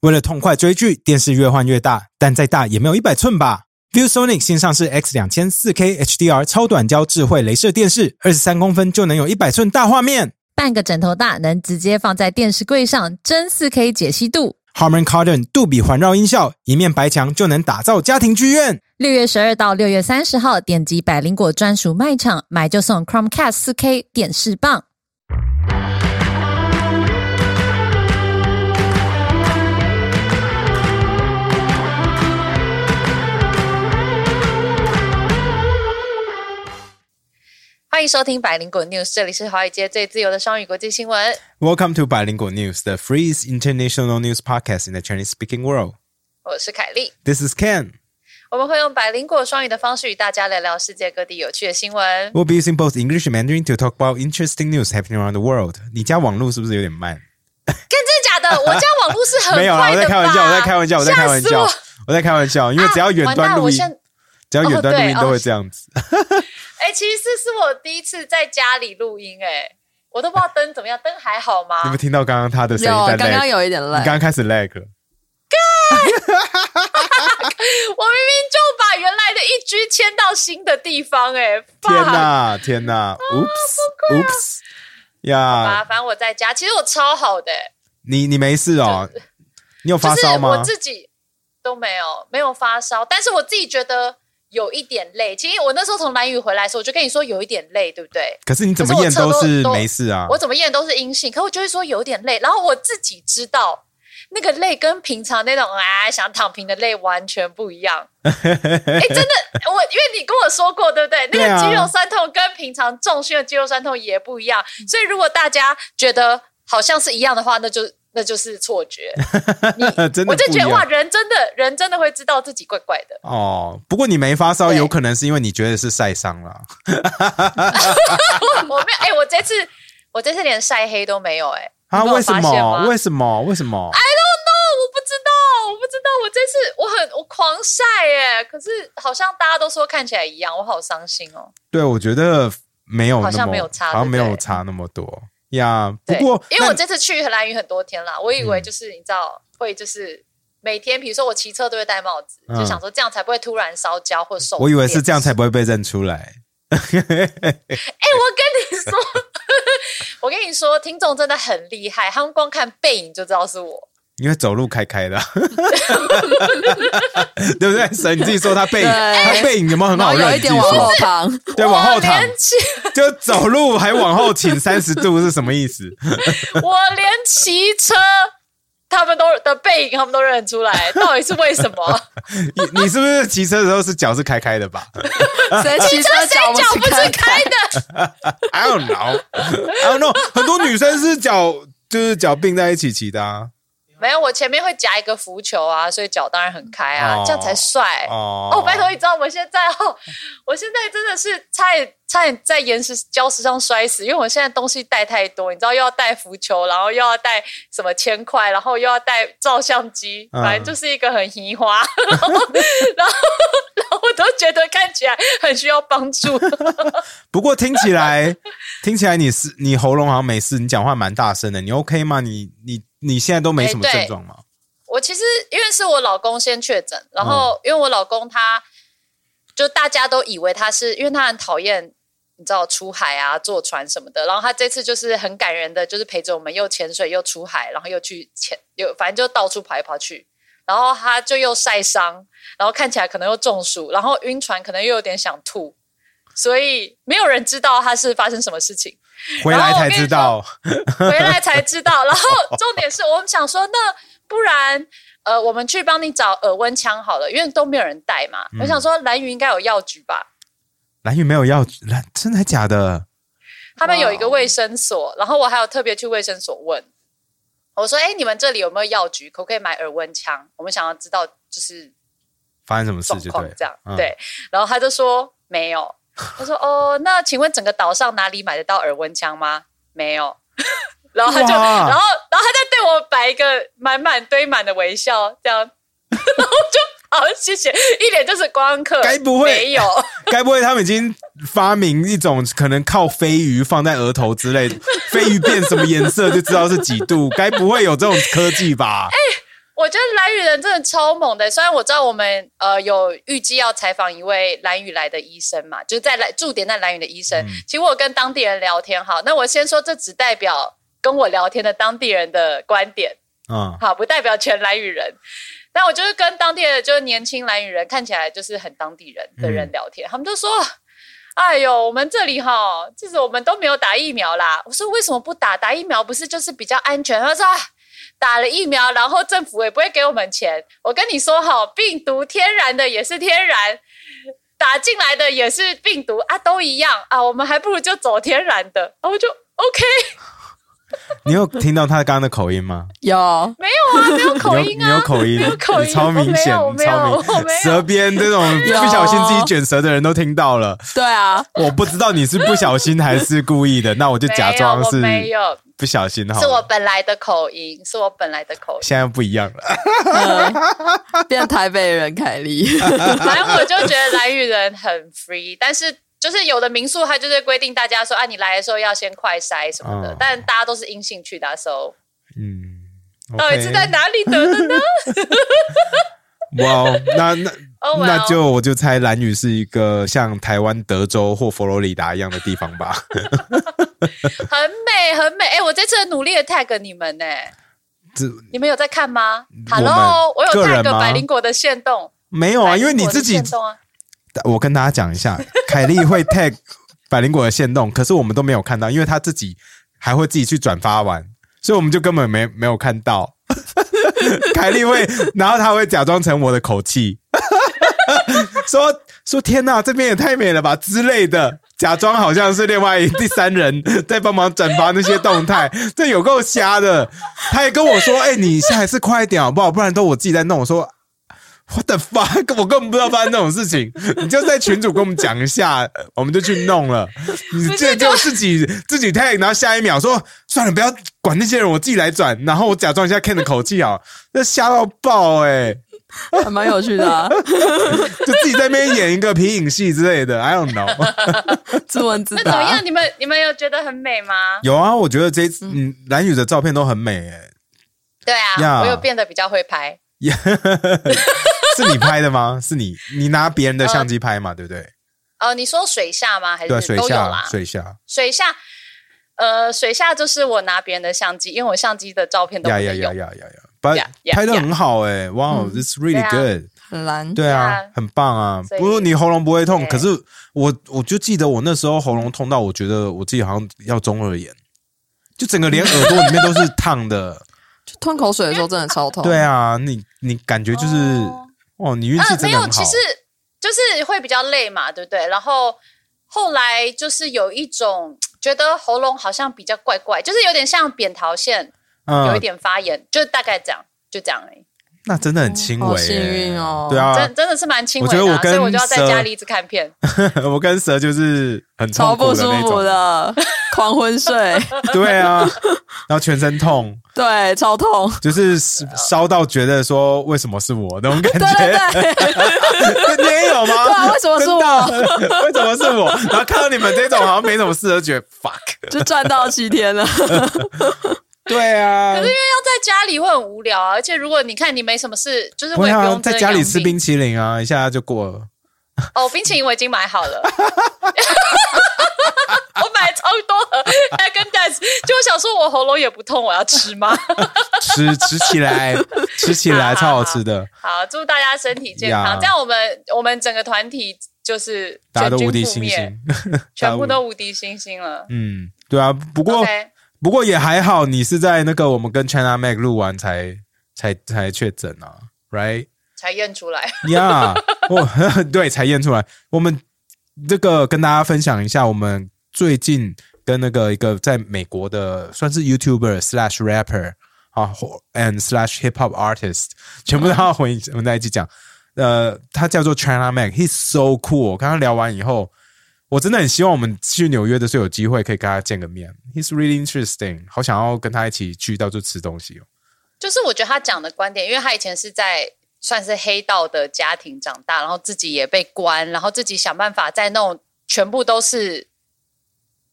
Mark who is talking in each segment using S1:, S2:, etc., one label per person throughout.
S1: 为了痛快追剧，电视越换越大，但再大也没有一百寸吧。ViewSonic 新上市 X 两千四 K HDR 超短焦智慧镭射电视，二十三公分就能有一百寸大画面。
S2: 半个枕头大，能直接放在电视柜上，真四 K 解析度。
S1: Harman Kardon 杜比环绕音效，一面白墙就能打造家庭剧院。
S2: 六月十二到六月三十号，点击百灵果专属卖场买就送 Chromecast 四 K 电视棒。欢迎收听百灵果 News，这里是华尔街最自由的双语国际新闻。
S1: Welcome to 百灵果 News, the free international news podcast in the Chinese-speaking world.
S2: 我是凯莉，
S1: This is Ken.
S2: 我们会用百灵果双语的方式与大家聊聊世界各地有趣的新闻。
S1: We'll be using both English and Mandarin to talk about interesting news happening around the world. 你家网络是不是有点慢？
S2: 看真的假的？我家网络是很
S1: 没有啦，
S2: 快的
S1: 我在开玩笑，
S2: 吧
S1: 我在开玩笑，我在开玩笑
S2: 吓死，
S1: 我在开玩笑，因为只要远
S2: 啊完
S1: 端录音，
S2: 蛋我现
S1: 只要远端录音
S2: 哦对
S1: 都会这样子。
S2: 哎、其实是我第一次在家里录音、哎，我都不知道灯怎么样，灯还好吗？
S1: 你们听到刚刚他的声音在
S3: 有，刚
S1: lag？
S3: 刚有一点
S1: 你
S3: 累
S1: 刚。刚开始 lag 了。
S2: 我明明就把原来的一居迁到新的地方、哎，
S1: 天
S2: 哪！
S1: 天哪！Oops，Oops，呀
S2: 啊，，反正我在家，其实我超好的、哎
S1: 你你没事哦？你有发
S2: 就是
S1: 烧吗
S2: 我？自己都没有没有发烧，但是我自己觉得有一点累。其实我那时候从蓝屿回来的时候，我就跟你说有一点累，对不对？
S1: 可是你怎么验
S2: 都是
S1: 没事啊？
S2: 我怎么验都是阴性，可我就会说有点累，然后我自己知道那个累跟平常那种啊想躺平的累完全不一样。哎、真的，我因为你跟我说过，对不对？那
S1: 对啊
S2: 个肌肉酸痛跟平常重训的肌肉酸痛也不一样，所以如果大家觉得好像是一样的话，那就那就是错觉。
S1: 真的
S2: 我就觉得哇，人真的人真的会知道自己怪怪的。
S1: 哦。不过你没发烧，有可能是因为你觉得是晒伤了。
S2: 我没有，哎、我这次我这次连晒黑都没有、哎，
S1: 啊？为什么？为什么？为什么
S2: ？I don't know，我不知道，我不知道。我这次我很我狂晒哎，可是好像大家都说看起来一样，我好伤心哦。
S1: 对，我觉得没有，
S2: 好像没有差
S1: 好像没有差那么多呀。不，过，
S2: 因为我这次去兰屿很多天啦，我以为
S1: 嗯
S2: 就是、你知道会就是每天，比如说我骑车都会戴帽子，
S1: 嗯
S2: 就想说这样才不会突然烧焦或受。
S1: 我以为是这样才不会被认出来。
S2: 哎、我跟你说，我跟你说，听众真的很厉害，他们光看背影就知道是我。
S1: 因为走路开开的，对不对？神，你自己说他背影，他背影有没有很好认？
S3: 后有一点往后躺，
S1: 对，往后躺就走路还往后倾三十度是什么意思？
S2: 我连骑车，他们都的背影他们都认出来，到底是为什么？
S1: 你你是不是骑车的时候是脚是开开的吧
S3: 谁骑车
S2: 谁
S3: 脚
S2: 脚不是
S3: 开
S2: 开的
S1: ？？I don't know，I don't know，很多女生是脚就是脚并在一起骑的啊。
S2: 没有，我前面会夹一个浮球啊，所以脚当然很开啊，
S1: 哦
S2: 这样才帅。
S1: 哦
S2: 哦，拜托，你知道我现在哦，我现在真的是差点差点在岩石礁石上摔死，因为我现在东西带太多，你知道又要带浮球，然后又要带什么铅块，然后又要带照相机，
S1: 嗯
S2: 反正就是一个很移花，然后然后然后我都觉得看起来很需要帮助。
S1: 不过听起来听起来你是你喉咙好像没事，你讲话蛮大声的，你 OK 吗？你你你现在都没什么症状吗？
S2: 我其实因为是我老公先确诊，然后
S1: 嗯
S2: 因为我老公他就大家都以为他是因为他很讨厌你知道出海啊坐船什么的，然后他这次就是很感人的，就是陪着我们又潜水又出海，然后又去潜又反正就到处跑来跑去，然后他就又晒伤，然后看起来可能又中暑，然后晕船可能又有点想吐，所以没有人知道他是发生什么事情。
S1: 回来才知道，
S2: 回来才知道。然后重点是我们想说，那不然呃，我们去帮你找耳温枪好了，因为都没有人带嘛。
S1: 嗯
S2: 我想说，蓝云应该有药局吧？
S1: 蓝云没有药，蓝真的还假的？
S2: 他们有一个卫生所，然后我还有特别去卫生所问，我说：“哎，你们这里有没有药局？可不可以买耳温枪？我们想要知道就是
S1: 发生什么事就对，
S2: 状况这样。
S1: 嗯
S2: 对，然后他就说没有。他说：“哦，那请问整个岛上哪里买得到耳温枪吗？没有。”然后他就，然后，然后他在对我摆一个满满堆满的微笑，这样，然后就好谢谢，一脸就是观光客，
S1: 该不会
S2: 没有？
S1: 该不会他们已经发明一种可能靠飞鱼放在额头之类的，飞鱼变什么颜色就知道是几度？该不会有这种科技吧？
S2: 我觉得蓝雨人真的超猛的。虽然我知道我们呃有预计要采访一位蓝雨来的医生嘛，就是在来驻点在蓝雨的医生。其实我跟当地人聊天，哈，那我先说，这只代表跟我聊天的当地人的观点，
S1: 嗯，
S2: 好，不代表全蓝雨人。但我就是跟当地的就是年轻蓝雨人，看起来就是很当地人的人聊天，他们就说。哎呦，我们这里哈，就是我们都没有打疫苗啦。我说为什么不打？打疫苗不是就是比较安全？他说打了疫苗，然后政府也不会给我们钱。我跟你说哈，病毒天然的也是天然，打进来的也是病毒啊，都一样啊。我们还不如就走天然的。然后就 OK。
S1: 你有听到他刚刚的口音吗？
S3: 有，
S2: 没有啊？没有口音
S1: 啊？你有口音，
S2: 你
S1: 超明显，超明舌边这种 不小心自己卷舌的人都听到了。
S3: 对啊，
S1: 我不知道你是不小心还是故意的，那我就假装是
S2: 没有
S1: 不小心哈。
S2: 是我本来的口音，是我本来的口音。
S1: 现在不一样了，
S3: 变台北人凯莉。
S2: 反正我就觉得蓝雨人很 free，但是。就是有的民宿，它就是规定大家说啊，你来的时候要先快筛什么的，但大家都是阴性去的，所以，
S1: 嗯，
S2: 到底是在哪里得的呢？
S1: 哇，那那 那就我就猜蓝屿是一个像台湾德州或佛罗里达一样的地方吧。
S2: 很美，很美。哎，我这次很努力的 tag 你们呢，这你们有在看吗？Hello，我有 tag 百灵果的线动，
S1: 没有啊，因为你自己。我跟大家讲一下，凯莉会 tag 百灵果的线动，可是我们都没有看到，因为他自己还会自己去转发完，所以我们就根本没没有看到。凯莉会，然后他会假装成我的口气，说说天哪，这边也太美了吧之类的，假装好像是另外第三人在帮忙转发那些动态，这有够瞎的。他也跟我说，哎，你还是快一点好不好？不然都我自己在弄。我说。我的发，我根本不知道发生这种事情。你就在群主跟我们讲一下，我们就去弄了。你这就自己自己 tag，然后下一秒说算了，不要管那些人，我自己来转。然后我假装一下 Ken 的口气啊，那瞎到爆哎，
S3: 还蛮有趣的，
S1: 就自己在那边演一个皮影戏之类的。I don't know，
S3: 自问自答。
S2: 那怎么样？你们你们有觉得很美吗？
S1: 有啊，我觉得这嗯蓝雨的照片都很美哎。
S2: 对啊，我有变得比较会拍。
S1: 是你拍的吗？是你，你拿别人的相机拍嘛？对不对？
S2: 哦，你说水下吗？还是
S1: 水下？水下，
S2: 水下。呃，水下就是我拿别人的相机，因为我相机的照片都
S1: 呀呀呀呀呀呀，拍拍的很好哎！哇，This really good，
S3: 很蓝，
S1: 对啊，很棒啊！不过你喉咙不会痛，可是我我就记得我那时候喉咙痛到，我觉得我自己好像要中耳炎，就整个连耳朵里面都是烫的。
S3: 吞口水的时候真的超痛。
S1: 对啊，你你感觉就是哦，你运气真的很好。
S2: 其实就是会比较累嘛，对不对？然后后来就是有一种觉得喉咙好像比较怪怪，就是有点像扁桃腺有一点发炎，就大概这样，就这样而已。
S1: 那真的很轻微，
S3: 幸运哦。
S1: 对啊，
S2: 真真的是蛮轻微的。
S1: 我觉得我跟
S2: 所以我就要在家里一直看片。
S1: 我跟蛇就是很
S3: 超不
S1: 舒
S3: 服的，狂昏睡。
S1: 对啊，然后全身痛，
S3: 对，超痛，
S1: 就是烧到觉得说为什么是我那种感觉。
S3: 对 对
S1: 对，你也 有吗？
S3: 对啊，为什么是
S1: 我？为什么是我？然后看到你们这种好像没什么事，就觉得 fuck，
S3: 就赚到七天了。
S1: 对啊，
S2: 可是因为要在家里会很无聊啊，而且如果你看你没什么事，就是不用
S1: 在家里吃冰淇淋啊，一下就过了。
S2: 哦，冰淇淋我已经买好了，我买超多盒，还跟 Dance，就我想说我喉咙也不痛，我要吃吗？
S1: 吃吃起来，吃起来超好吃的。
S2: 好，祝大家身体健康，这样我们我们整个团体就是
S1: 大家都无敌星星，
S2: 全部都无敌星星了。
S1: 嗯，对啊，不过。不过也还好，你是在那个我们跟 China Mac 录完才才才确诊啊，right？
S2: 才验出来
S1: 呀，我对才验出来。我们这个跟大家分享一下，我们最近跟那个一个在美国的算是 YouTuber slash rapper 啊，and slash hip hop artist，全部都要混混在一起讲。呃，他叫做 China Mac，he's so cool。刚刚聊完以后。我真的很希望我们去纽约的时候有机会可以跟他见个面。He's really interesting，好想要跟他一起去到处吃东西哦。
S2: 就是我觉得他讲的观点，因为他以前是在算是黑道的家庭长大，然后自己也被关，然后自己想办法在那种全部都是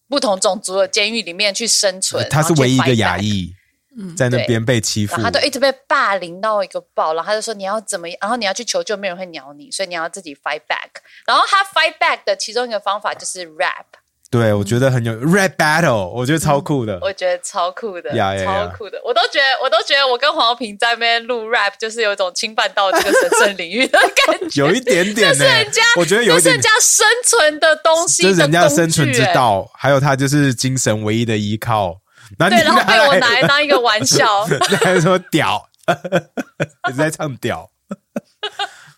S2: 不同种族的监狱里面去生存。
S1: 他是唯一一个亚裔，在那边被欺负
S2: 然后，他都一直被霸凌到一个爆，然后他就说你要怎么，然后你要去求救，没有人会鸟你，所以你要自己 fight back。然后他 fight back 的其中一个方法就是 rap，
S1: 对我觉得很有 rap battle，我觉得超酷的。
S2: 我觉得超酷的超酷的，我都觉得我都觉得我跟黄平在那边录 rap，就是有一种侵犯到这个神圣领域的感觉。
S1: 有一点点呢、
S2: 这是人家，
S1: 我觉得有一点
S2: 这是人家生存的东西
S1: 这是人家的生存之。道，还有他就是精神唯一的依靠。
S2: 对，然后 被我拿
S1: 来
S2: 来当一个玩笑。
S1: 你还说屌，一直在唱屌。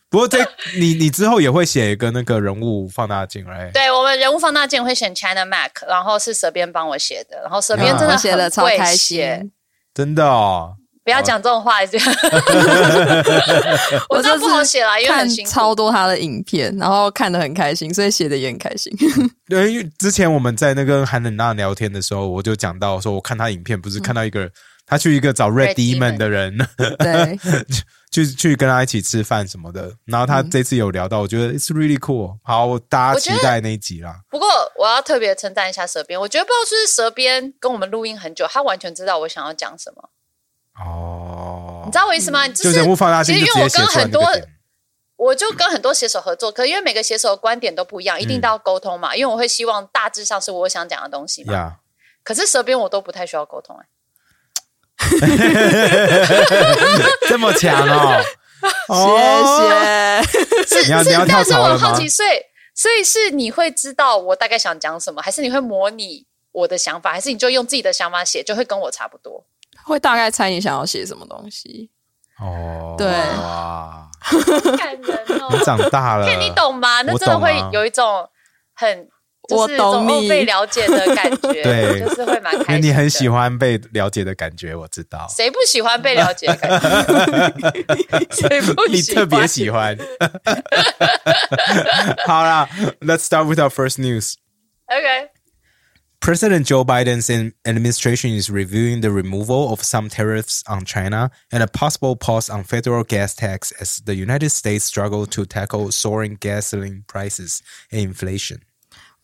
S1: 不过这你你之后也会写一个那个人物放大镜来，
S2: 对我们人物放大镜会选 China Mac，然后是蛇编帮我写的，然后蛇编真的
S3: 我写的超开心。。
S1: 真的哦。
S2: 不要讲这种话，就 我知道不好写啦，因为
S3: 看
S2: 很辛苦。
S3: 超多他的影片，然后看得很开心，所以写的也很开心。
S1: 对，因为之前我们在那个韩冷娜聊天的时候，我就讲到说，我看他影片，不是看到一个、他去一个找 Red
S2: Demon
S1: 的人，
S3: 对，
S1: 去去跟他一起吃饭什么的。然后他这次有聊到，我觉得 it's really cool。好，大家
S2: 我觉得
S1: 期待那一集啦。
S2: 不过我要特别称赞一下蛇边，我觉得不知道是不是蛇编跟我们录音很久，他完全知道我想要讲什么，
S1: 哦，
S2: 你知道我意思吗？
S1: 就人物放大镜
S2: 其实因为我跟很多。我就跟很多写手合作，可因为每个写手的观点都不一样，一定都要沟通嘛。因为我会希望大致上是我想讲的东西嘛。
S1: 呀
S2: 可是蛇边我都不太需要沟通、欸，
S1: 这么强哦！
S3: 谢谢。
S2: 是
S1: 你要你要
S2: 是，但是
S1: 跳槽了吗
S2: 我很好奇，所以所以是你会知道我大概想讲什么，还是你会模拟我的想法，还是你就用自己的想法写，就会跟我差不多？
S3: 会大概猜你想要写什么东西。
S1: 哦，
S3: 对
S1: 哇，
S2: 感人
S1: 你
S2: 哦，
S1: 长大了，
S2: 看你懂吗？那真的会有一种很。
S3: 我
S2: 就是一种
S3: 懂你
S2: 哦被了解的感觉，
S1: 对
S2: 就是会蛮
S1: 因
S2: 开心。
S1: 为你很喜，欢被了解的感觉，我知道。
S2: 谁不喜欢被了解的感觉？谁不
S1: 你
S2: 喜欢？
S1: 特别喜欢。好啦，Let's start with our first news.
S2: OK，
S1: President Joe Biden's in- administration is reviewing the removal of some tariffs on China and a possible pause on federal gas tax as the United States struggle to tackle soaring gasoline prices and inflation.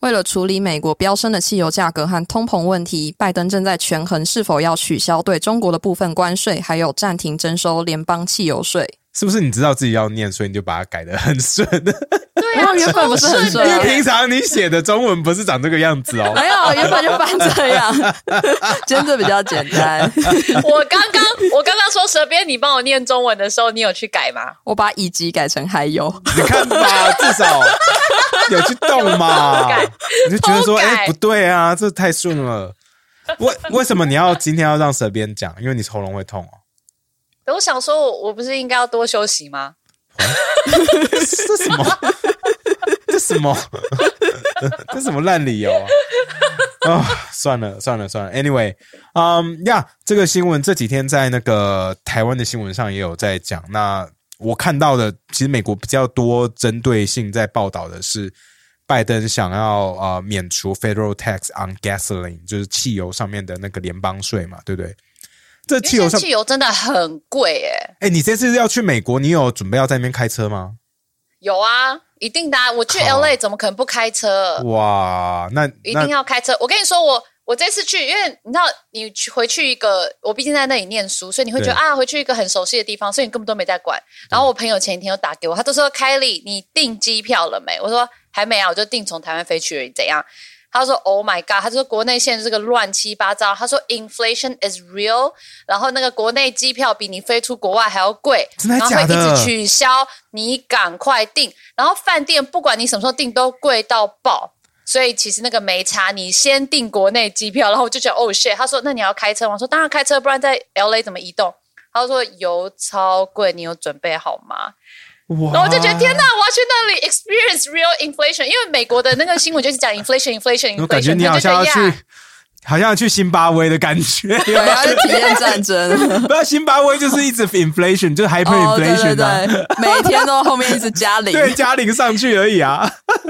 S3: 为了处理美国飙升的汽油价格和通膨问题，拜登正在权衡是否要取消对中国的部分关税，还有暂停征收联邦汽油税。
S1: 是不是你知道自己要念，所以你就把它改得很顺？
S2: 对啊，
S3: 然后原本不是很顺啊
S1: 因为平常你写的中文不是长这个样子哦。
S3: 没有，原本就翻这样，今天这比较简单。
S2: 我刚刚我刚刚说蛇边，你帮我念中文的时候，你有去改吗？
S3: 我把以及改成还有，
S1: 你看吧，至少有去动嘛。你就觉得说，哎、不对啊，这太顺了。为为什么你要今天要让舌边讲？因为你喉咙会痛哦。
S2: 我想说我，我不是应该要多休息吗？
S1: 这什么？这什么？这什么烂理由啊？啊、算了算了算了。Anyway，嗯呀，这个新闻这几天在那个台湾的新闻上也有在讲。那我看到的，其实美国比较多针对性在报道的是，拜登想要呃免除 federal tax on gasoline，就是汽油上面的那个联邦税嘛，对不对？这汽油
S2: 真的很贵哎。
S1: 哎，你这次要去美国，你有准备要在那边开车吗？
S2: 有啊，一定的啊、我去 LA 怎么可能不开车？
S1: 哇，那
S2: 一定要开车。我跟你说，我我这次去，因为你知道，你去回去一个，我毕竟在那里念书，所以你会觉得啊，回去一个很熟悉的地方，所以你根本都没在管。然后我朋友前一天又打给我，他都说凯莉，你订机票了没？我说还没啊，我就订从台湾飞去而已，怎样？他说：“Oh my god！” 他说国内现在这个乱七八糟。他说：“Inflation is real。”然后那个国内机票比你飞出国外还要贵，
S1: 真的
S2: 然后会一直取消，你赶快订。然后饭店不管你什么时候订都贵到爆。所以其实那个没差，你先订国内机票，然后我就觉得哦 shit。他说：“那你要开车吗？”我说：“当然开车，不然在 L A 怎么移动？”他说：“油超贵，你有准备好吗？”
S1: 哇，
S2: 然后我就觉得天哪，我要去那里 experience real inflation，因为美国的那个新闻就是讲 inflation inflation
S1: 我感觉
S2: inflation，
S1: 你好像要去好像要去辛巴威的感觉。
S3: 对，要去体验战争。
S1: 不要辛巴威就是一直 inflation，就是
S3: 哦，对
S1: hyperinflation
S3: 对
S1: 对，
S3: 对，每天都后面一直加零。
S1: 对，加零上去而已啊。
S2: 对，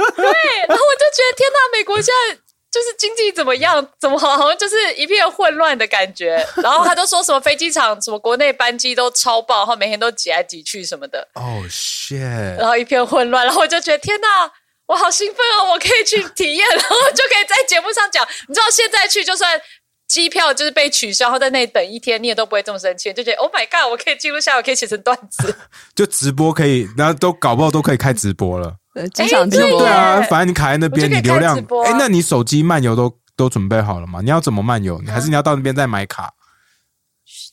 S2: 然后我就觉得天哪，美国现在。就是经济怎么样？怎么好好像就是一片混乱的感觉。然后他就说什么飞机场什么国内班机都超爆，然后每天都挤来挤去什么的，
S1: 哦、shit！
S2: 然后一片混乱。然后我就觉得天哪，我好兴奋哦！我可以去体验，然后就可以在节目上讲。你知道现在去就算机票就是被取消，然后在那里等一天，你也都不会这么生气，就觉得 Oh my God，我可以记录下来，我可以写成段子。
S1: 就直播可以，然后都搞不好都可以开直播了。
S3: 对，机场直播
S2: 对
S1: 啊，反正你卡在那边，你流量
S2: 开直播啊
S1: 哎，那你手机漫游都都准备好了吗？你要怎么漫游？你还是你要到那边再买卡？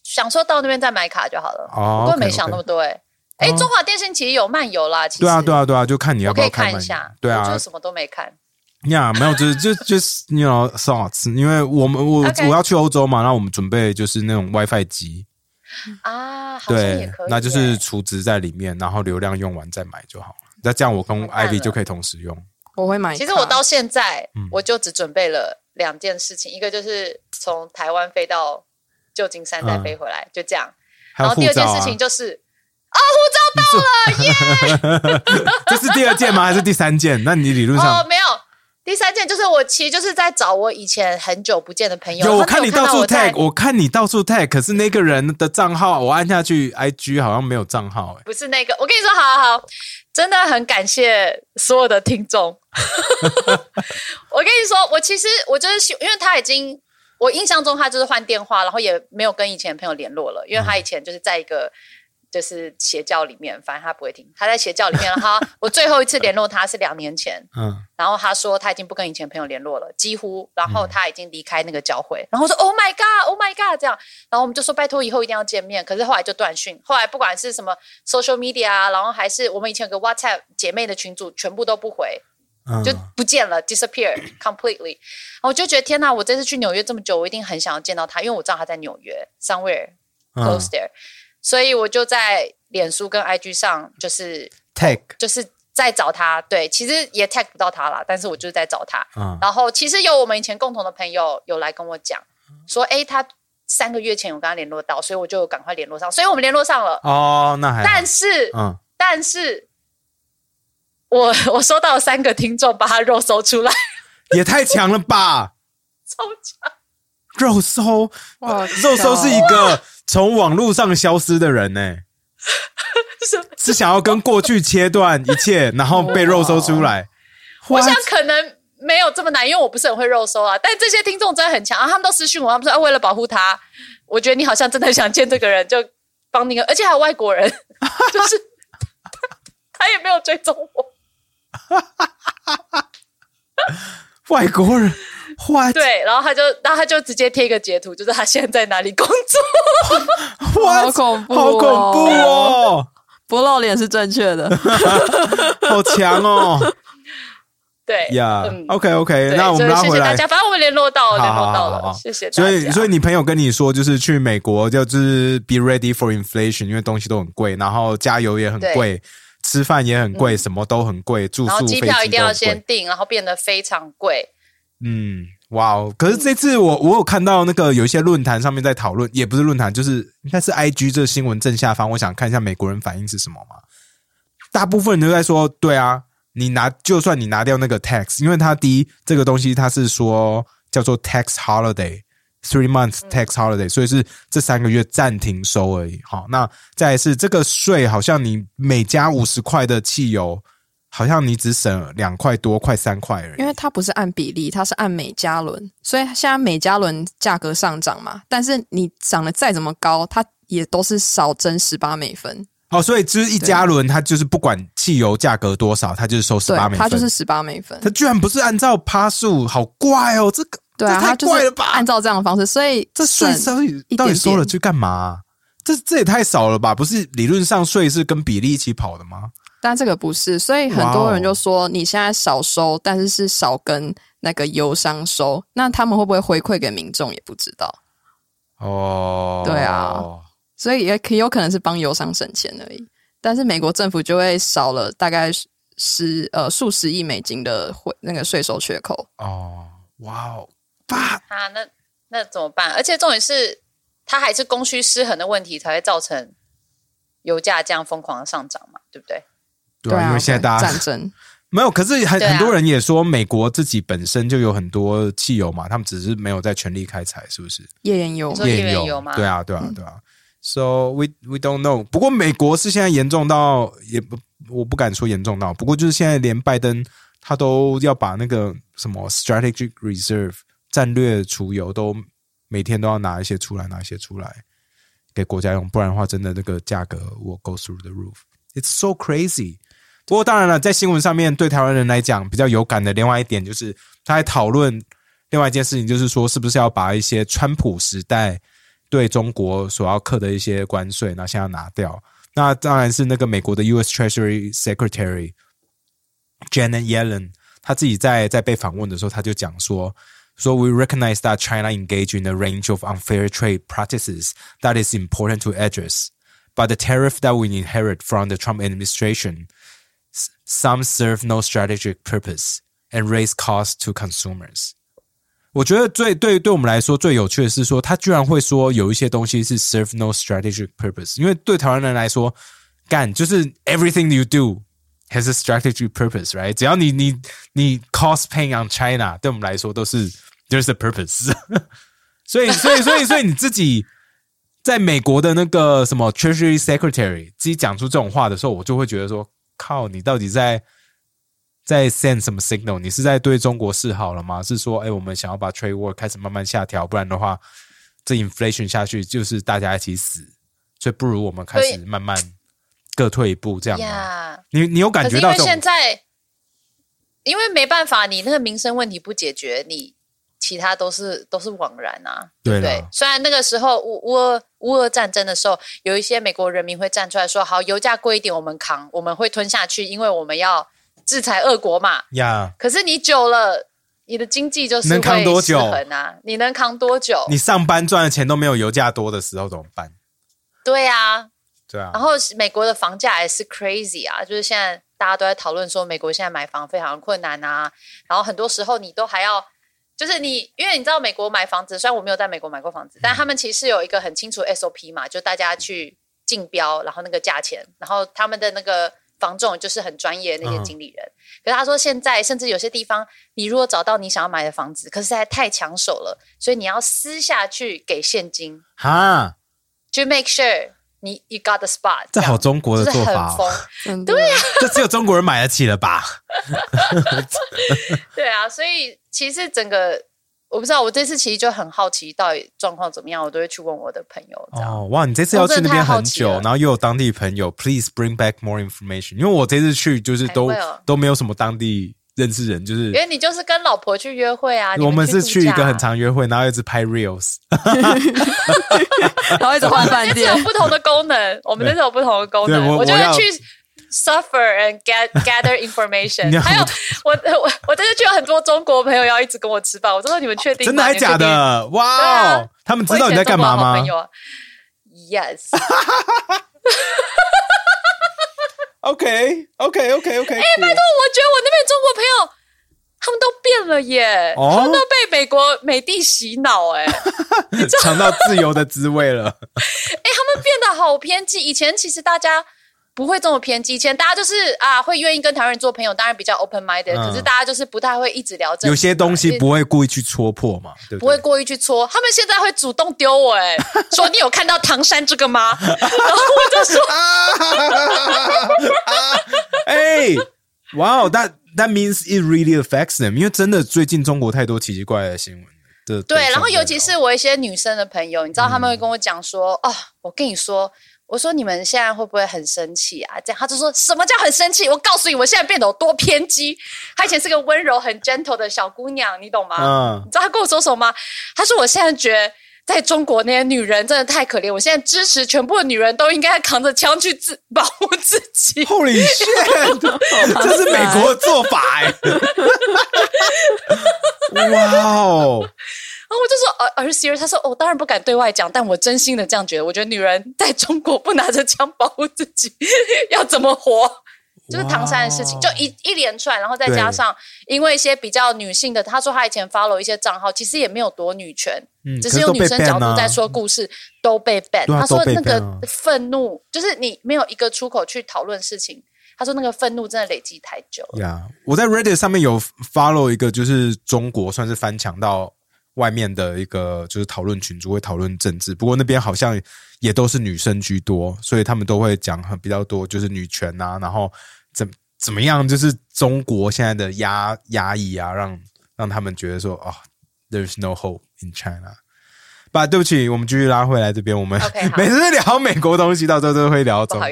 S2: 想说到那边再买卡就好了，
S1: 哦
S2: 我根本没想那么多哎。哎，
S1: 哦
S2: 中华电信其实有漫游啦，其实
S1: 对啊，对啊，对啊，就看你要
S2: 我可以
S1: 不要
S2: 看一下。。
S1: 对啊
S2: 我就，什么都没看。
S1: 呀，没有，就是就就是 you know thoughts，因为我们我 我要去欧洲嘛，那我们准备就是那种 WiFi 机，
S2: 啊，
S1: 对那就是储值在里面，然后流量用完再买就好了。那这样我跟 Ivy 就可以同时用。
S3: 我会买。
S2: 其实我到现在
S1: 嗯，
S2: 我就只准备了两件事情，一个就是从台湾飞到旧金山再飞回来，就这样。
S1: 还
S2: 然后第二件
S1: 事情就是啊
S2: 护照到了耶
S1: 这是第二件吗？还是第三件？那你理论
S2: 哦，
S1: 上
S2: 没有。第三件就是我其实就是在找我以前很久不见的朋友。
S1: 有，我看你到处 tag，我看你到处 tag，可是那个人的账号我按下去，IG 好像没有账号，哎，
S2: 不是那个，我跟你说，好好好，真的很感谢所有的听众。我跟你说，我其实我就是，因为他已经，我印象中他就是换电话，然后也没有跟以前的朋友联络了，因为他以前就是在一个就是邪教里面，反正他不会听，他在邪教里面。然后 我最后一次联络他是两年前，
S1: 嗯，
S2: 然后他说他已经不跟以前朋友联络了，几乎，然后他已经离开那个教会，然后我说 Oh my God，Oh my God，这样，然后我们就说拜托以后一定要见面，可是后来就断讯，后来不管是什么 social media 啊，然后还是我们以前有个 WhatsApp 姐妹的群组，全部都不回，
S1: 嗯。
S2: 就不见了，disappear completely，然后我就觉得天哪，我这次去纽约这么久，我一定很想要见到他，因为我知道他在纽约 somewhere
S1: 嗯。
S2: close there，、所以我就在脸书跟 IG 上就是。
S1: tag，
S2: 就是在找他，对，其实也 tag 不到他啦，但是我就是在找他。
S1: 嗯
S2: 然后其实有我们以前共同的朋友有来跟我讲，说，哎，他三个月前有跟他联络到，所以我就赶快联络上，所以我们联络上了。
S1: 哦，那还
S2: 但是，
S1: 嗯，
S2: 但是我我收到三个听众把他肉搜出来，
S1: 也太强了吧！
S2: 超强。
S1: 肉搜，
S3: 哇
S1: 肉搜是一个从网络上消失的人呢、
S2: 是
S1: 是想要跟过去切断一切，然后被肉搜出来。
S2: 我想可能没有这么难，因为我不是很会肉搜啊。但这些听众真的很强啊，他们都私讯我，他们说、啊、为了保护他，我觉得你好像真的想见这个人，就帮那个，而且还有外国人，就是他他也没有追踪我，
S1: 外国人，what
S2: 对，然后他就然后他就直接贴一个截图，就是他现在在哪里工作，
S1: what？
S3: 好恐怖哦
S1: 好恐怖哦，
S3: 不露脸是正确的。
S1: 好强哦
S2: 对
S1: 呀
S2: 嗯。
S1: ！OK OK，那我们拉回来。
S2: 谢谢大家，反正我们联络到了，
S1: 好
S2: 联络到
S1: 好好好
S2: 了，谢谢大家。
S1: 所以，所以你朋友跟你说，就是去美国，就是 be ready for inflation，因为东西都很贵，然后加油也很贵，吃饭也很贵，什么都很贵，住宿、
S2: 然后机票一定要先订，然后变得非常贵。
S1: 嗯，哇哦！可是这次我我有看到那个有一些论坛上面在讨论，也不是论坛，就是应该是 I G 这新闻正下方，我想看一下美国人反应是什么嘛。大部分人都在说，对啊，你拿就算你拿掉那个 tax，因为它第一这个东西它是说叫做 tax holiday。Three months tax holiday，、所以是这三个月暂停收而已。好，那再来是这个税，好像你每加五十块的汽油，好像你只省两块多，快三块而已。
S3: 因为它不是按比例，它是按每加仑，所以现在每加仑价格上涨嘛，但是你涨得再怎么高，它也都是少征十八美分，
S1: 哦，所以就是一加仑，它就是不管汽油价格多少，它就是收十八美，分。
S3: 它就是十八美分
S1: 它，居然不是按照趴数，好怪哦！这个
S3: 对啊，它就是
S1: 怪了吧？
S3: 按照这样的方式，所以
S1: 这税
S3: 收
S1: 到底收了去干嘛啊、这这也太少了吧？不是理论上税是跟比例一起跑的吗？
S3: 但这个不是，所以很多人就说你现在少收，但是是少跟那个油商收，那他们会不会回馈给民众也不知道，
S1: 哦，
S3: 对啊所以也可有可能是帮油商省钱而已。但是美国政府就会少了大概十呃数十亿美金的回那个税收缺口。
S1: 哦，哇哦，爸，
S2: 啊，那那怎么办？而且重点是，它还是供需失衡的问题，才会造成油价这样疯狂的上涨嘛，对不对？
S1: 对啊，因为现在大家
S3: 战争，
S1: 没有，可是很、
S2: 啊
S1: 很多人也说，美国自己本身就有很多汽油嘛，他们只是没有在全力开采，是不是？
S3: 页岩油
S2: 页岩油吗
S1: 对啊，对啊，对啊。So we we don't know。不过美国是现在严重到，也不我不敢说严重到，不过就是现在连拜登他都要把那个什么 strategic reserve 战略储油都每天都要拿一些出来，拿一些出来给国家用，不然的话，真的那个价格我 go through the roof。It's so crazy。不过当然了，在新闻上面对台湾人来讲比较有感的另外一点，就是他在讨论另外一件事情，就是说是不是要把一些川普时代对中国所要课的一些关税，那现在拿掉。那当然是那个美国的 U.S. Treasury Secretary Janet Yellen，他自己在在被访问的时候，他就讲说。So we recognize that China engaged in a range of unfair trade practices that is important to address. But the tariff that we inherit from the Trump administration, some serve no strategic purpose and raise costs to consumers. 我觉得最对对我们来说最有趣的是说，他居然会说有一些东西是 serve no strategic purpose，因为对台湾人来说，干就是 everything you do has a strategic purpose，right？只要你你你 cost paying on China，对我们来说都是 there's a purpose。所以所以所以所以你自己在美国的那个什么 Treasury Secretary 自己讲出这种话的时候，我就会觉得说， 靠，你到底在在 send 什么 signal？你是在对中国示好了吗？是说，哎，我们想要把 trade war 开始慢慢下调，不然的话，这 inflation 下去就是大家一起死，所以不如我们开始慢慢。各退一步，这样吗？你你有感觉到？
S2: 因为现在，因为没办法，你那个民生问题不解决，你其他都是都是枉然啊，对不对？虽然那个时候乌乌俄乌俄战争的时候，有一些美国人民会站出来说：“好，油价贵一点，我们扛，我们会吞下去，因为我们要制裁俄国嘛。”
S1: 呀，
S2: 可是你久了，你的经济就是
S1: 能扛多久
S2: 啊？你能扛多久？
S1: 你上班赚的钱都没有油价多的时候怎么办？
S2: 对呀。
S1: 对啊，
S2: 然后美国的房价也是 crazy 啊，就是现在大家都在讨论说美国现在买房非常困难啊，然后很多时候你都还要，就是你因为你知道美国买房子，虽然我没有在美国买过房子，但他们其实有一个很清楚 SOP 嘛，就大家去竞标，然后那个价钱，然后他们的那个房仲就是很专业那些经理人，可是他说现在甚至有些地方，你如果找到你想要买的房子，可是在太抢手了，所以你要私下去给现金
S1: 哈，
S2: 就 make sure。你 you got the spot，
S1: 这好中国的做法，
S2: 对呀，
S1: 这只有中国人买得起了吧？
S2: 对啊，所以其实整个我不知道，我这次其实就很好奇到底状况怎么样，我都会去问我的朋友。哦，
S1: 哇，你这次要去那边很久，然后又有当地朋友，please bring back more information，因为我这次去就是都都没有什么当地。认识人就是，
S2: 因为你就是跟老婆去约会啊。
S1: 我们是
S2: 去
S1: 一个很长约会，然后一直拍 reels，
S3: 然后一直换饭店。
S2: 有不同的功能，我们这是有不同的功能。我就是去 suffer and get gather information。还有我我我这次去有很多中国朋友要一直跟我吃饭，我说你们确定？
S1: 真的还假的？哇，他们知道你在干嘛吗
S2: ？Yes。
S1: OK，OK，OK，OK。哎，
S2: 拜托，我觉得我那边中国朋友他们都变了耶，他们都被美国美帝洗脑哎，
S1: 尝到自由的滋味了。
S2: 哎，他们变得好偏激。以前其实大家。不会这么偏激，以前大家就是啊，会愿意跟台湾人做朋友，当然比较 open minded。可是大家就是不太会一直聊这
S1: 有些东西不会故意去戳破嘛，对
S2: 不会故意去戳。他们现在会主动丢我，哎，说你有看到唐山这个吗？然后我就说，
S1: 哎，哇哦，that that means it really affects them，因为真的最近中国太多奇奇怪怪的新闻。对
S2: 对，然后尤其是我一些女生的朋友，你知道他们会跟我讲说，哦，我跟你说。我说你们现在会不会很生气啊？这样他就说什么叫很生气？我告诉你，我现在变得有多偏激。她以前是个温柔很 gentle 的小姑娘，你懂吗？嗯，你知道她跟我说什么吗？她说我现在觉得在中国那些女人真的太可怜，我现在支持全部的女人都应该扛着枪去自保护自己。
S1: Holy shit！这是美国的做法哎！哇哦！
S2: 我就说，呃，而 serious，他说，哦，当然不敢对外讲，但我真心的这样觉得。我觉得女人在中国不拿着枪保护自己，要怎么活？就是唐山的事情，就一一连串，然后再加上因为一些比较女性的，他说他以前 follow 一些账号，其实也没有夺女权，只是用女生角度在说故事，都被 ban。他说那个愤怒，就是你没有一个出口去讨论事情。他说那个愤怒真的累积太久了。
S1: 呀，我在 Reddit 上面有 follow 一个，就是中国算是翻墙到。外面的一个就是讨论群组会讨论政治，不过那边好像也都是女生居多，所以他们都会讲很比较多，就是女权啊，然后怎怎么样，就是中国现在的压压抑啊，让让他们觉得说啊，there's no hope in China。把对不起，我们继续拉回来这边。我们 每次聊美国东西，到时候都会聊中国。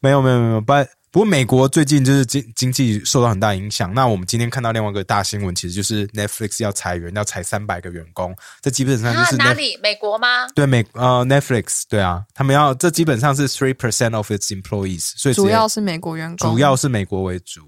S2: 没有，
S1: 没有没有没有，不不过美国最近就是经经济受到很大影响。那我们今天看到另外一个大新闻，其实就是 Netflix 要裁员，要裁三百个员工。这基本上是
S2: 哪里？美国吗？
S1: 对美呃 Netflix 对啊，他们要这基本上是 three percent of its employees，所以
S3: 主要是美国员工，
S1: 主要是美国为主。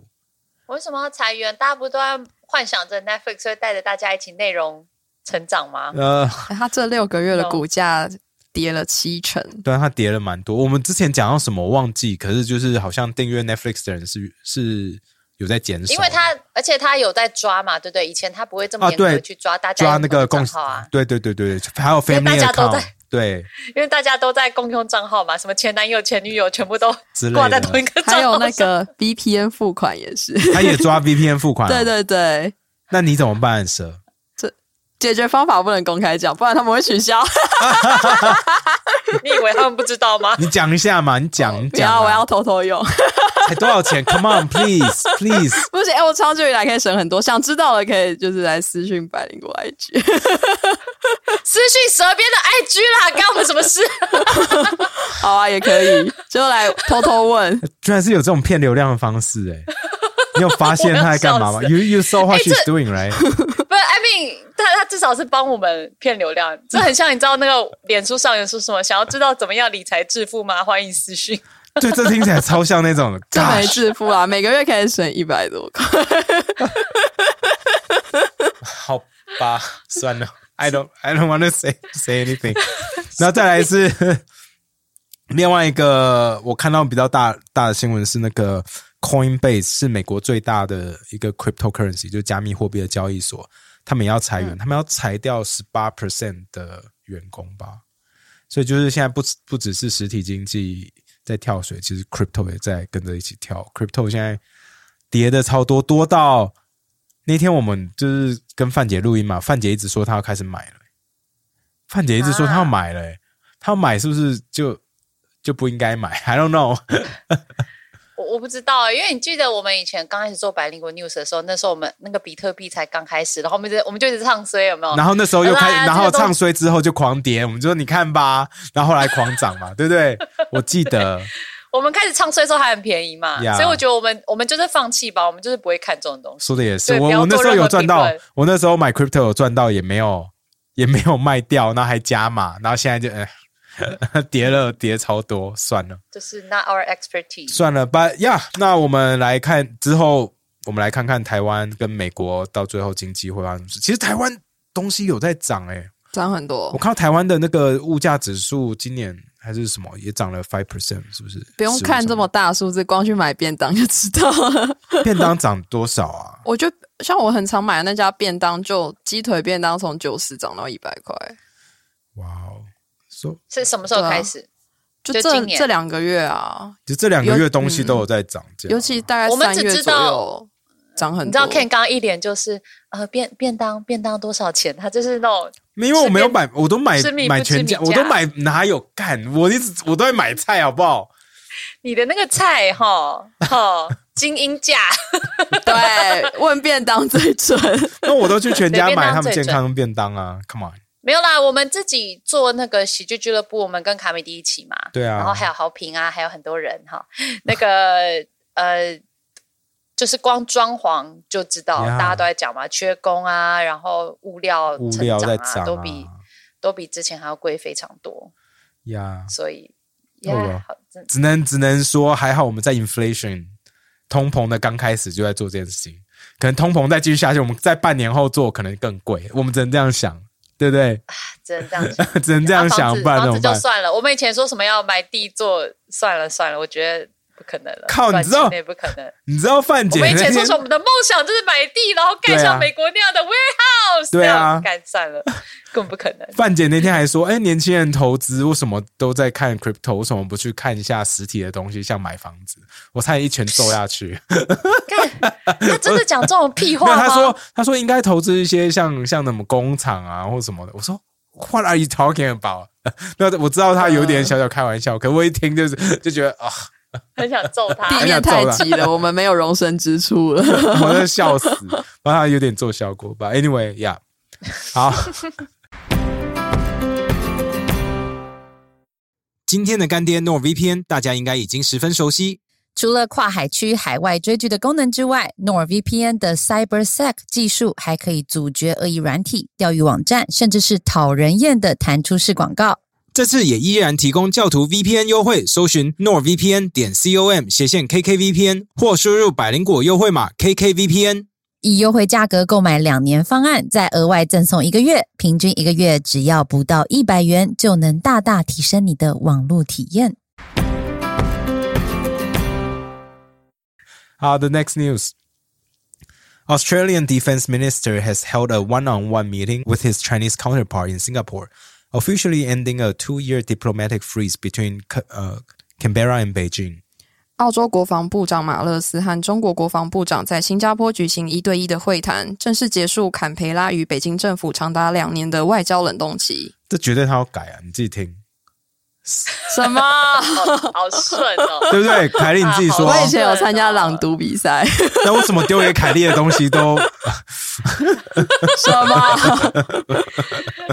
S2: 为什么要裁员？大家不都在幻想着 Netflix 会带着大家一起内容成长吗？
S1: 呃，
S3: 哎他这六个月的股价跌了七成，
S1: 对啊，它跌了蛮多。我们之前讲到什么忘记，可是就是好像订阅 Netflix 的人是是有在减少，
S2: 因为他，而且他有在抓嘛，对不对？以前他不会这么
S1: 啊
S2: 严格去抓大家
S1: 抓那个
S2: 共号啊，
S1: 对对对对，还有
S2: 因为大
S1: family
S2: 家都
S1: account，
S2: 在
S1: 对
S2: 因为大家都在共用账号嘛，什么前男友、前女友全部都挂在同一个账号
S3: 还有那个 VPN 付款也是。
S1: 他也抓 VPN 付款、
S3: 对，对对，
S1: 那你怎么办，蛇？
S3: 解决方法不能公开讲，不然他们会取消。
S2: 你以为他们不知道吗？
S1: 你讲一下嘛，你讲，你
S3: 不
S1: 讲啊、
S3: 要，我要偷偷用。
S1: 才多少钱？Come on，please please，
S3: 不行，哎、我长久以来可以省很多，想知道的可以就是来私讯百灵果 IG。
S2: 私讯蛇边的 IG 啦，干我们什么事？
S3: 好啊，也可以，就来偷偷问。
S1: 居然是有这种骗流量的方式哎、你有发现他在干嘛吗
S2: 我要笑
S1: ？You you saw what
S2: 哎
S1: she's
S2: 这
S1: doing right？
S2: 不是，I mean，他他至少是帮我们骗流量，这很像你知道那个脸书上有说什么，想要知道怎么样理财致富吗？欢迎私讯。
S1: 对，这听起来超像那种
S3: 这没
S1: gosh
S3: 致富啊，每个月可以省一百多块。
S1: 好吧，算了，I don't I don't want to say say anything。然后再来是 另外一个我看到比较大大的新闻是那个 Coinbase 是美国最大的一个 cryptocurrency，就是加密货币的交易所，他们也要裁员，他们要裁掉十八 percent 的员工吧。所以就是现在不不只是实体经济在跳水，其实 crypto 也在跟着一起跳。crypto 现在跌的超多，多到那天我们就是跟范姐录音嘛，范姐一直说她要开始买了、范姐一直说她要买了、欸，她要买是不是就就不应该买？I don't know。
S2: 我我不知道，因为你记得我们以前刚开始做百灵果 news 的时候，那时候我们那个比特币才刚开始，然后我们就我们就一直唱衰，有没有？
S1: 然后那时候又开，
S2: 哎呀
S1: 然后唱衰之后就狂跌，我们就说你看吧，然后后来狂涨嘛，对不对？我记得，
S2: 我们开始唱衰的时候还很便宜嘛
S1: Yeah
S2: 所以我觉得我们我们就是放弃吧，我们就是不会看这种东西。
S1: 说的也是，我我那时候有赚到，我那时候买 crypto 有赚到，也没有也没有卖掉，然后还加码，然后现在就哎 跌了，跌超多，算了。
S2: 就是 not our expertise。
S1: 算了吧呀。那我们来看之后，我们来看看台湾跟美国到最后经济会发生什么事。其实台湾东西有在涨哎、
S3: 涨很多
S1: 我，看到台湾的那个物价指数今年还是什么也涨了 five percent，是不是？
S3: 不用看这么大数字，光去买便当就知道了。
S1: 便当涨多少啊？
S3: 我就像我很常买的那家便当，就鸡腿便当从九十涨到一百块，
S1: 哇哦，说
S2: 是什么时候开始？
S3: 就这
S2: 就今年
S3: 这两个月啊，
S1: 就这两个月
S3: 有
S1: 东西都有在涨，价
S3: 尤其大概
S2: 我们只
S3: 三月左
S2: 知道
S3: 右涨很多。
S2: 你知道 Ken 刚刚一脸就是呃便便当便当多少钱？他就是那种
S1: 因为我没有买，我都买
S2: 吃米不
S1: 买全家，
S2: 吃米价
S1: 我都买哪有干？我一直我都在买菜，好不好？
S2: 你的那个菜哈哈精英价，
S3: 对，问便当最准。
S1: 那我都去全家
S2: 对便当
S1: 买他们
S2: 最
S1: 健康便当啊，Come on。
S2: 没有啦，我们自己做那个喜剧俱乐部，我们跟卡米迪一起嘛，
S1: 对啊。
S2: 然后还有豪平啊，还有很多人哈，那个呃，就是光装潢就知道
S1: Yeah
S2: 大家都在讲嘛，缺工啊，然后物料
S1: 物料
S2: 成长啊，
S1: 在涨啊。
S2: 都比都比之前还要贵非常多，
S1: 呀。
S2: 所以
S1: 哦
S2: 呀，
S1: 只能只能说还好我们在 inflation 通膨的刚开始就在做这件事情，可能通膨再继续下去，我们在半年后做可能更贵，我们只能这样想，对不对？
S2: 只能这样想。
S1: 只能这样
S2: 啊
S1: 想，
S2: 房子房子就
S1: 不然怎么办？
S2: 算了。我们以前说什么要买地做，算了算了，我觉得不可能了。
S1: 靠你知道
S2: 短期内不可能。
S1: 你知道范姐那天
S2: 们以前说说我们的梦想就是买地，然后盖像美国那样的 warehouse，
S1: 对啊
S2: 干算了，根本不可能。
S1: 范姐那天还说，哎，年轻人投资为什么都在看 crypto，为什么不去看一下实体的东西，像买房子？我差点一拳揍下去。
S2: 他真的讲这种屁话吗？
S1: 他说他说应该投资一些像像什么工厂啊或什么的。我说 What are you talking about？那我知道他有点小小开玩笑，可我一听就是就觉得啊，
S2: 很想揍他。
S3: 地面太急了，我们没有容身之处了。
S1: 我在笑死，把他有点做效果吧。Anyway，呀、yeah,，好。今天的干爹 NordVPN，大家应该已经十分熟悉。
S4: 除了跨海区海外追剧的功能之外，NordVPN 的 CyberSec 技术还可以阻绝恶意软体、钓鱼网站，甚至是讨人厌的弹出式广告。
S1: 这次也依然提供教徒 VPN 优惠，搜寻 NordVPN 点 com 斜线 KKVPN 或输入百灵果优惠码 KKVPN，
S4: 以优惠价格购买两年方案，再额外赠送一个月，平均一个月只要不到一百元，就能大大提升你的网络体验。
S1: Uh, the next news. Australian Defense Minister has held a one-on-one meeting with his Chinese counterpart in Singapore, officially ending a two-year diplomatic freeze between uh, Canberra and Beijing.
S3: 澳洲国防部长马勒斯和中国国防部长在新加坡举行一对一的会谈，正式结束坎培拉与北京政府长达两年的外交冷冻期。
S1: 这绝对他要改啊！你自己听。
S3: 什么？
S2: 好顺哦，
S1: 对不对？凯莉你自己说。
S3: 我以前有参加朗读比赛。
S1: 那为什么丢给凯莉的东西都
S3: 什么？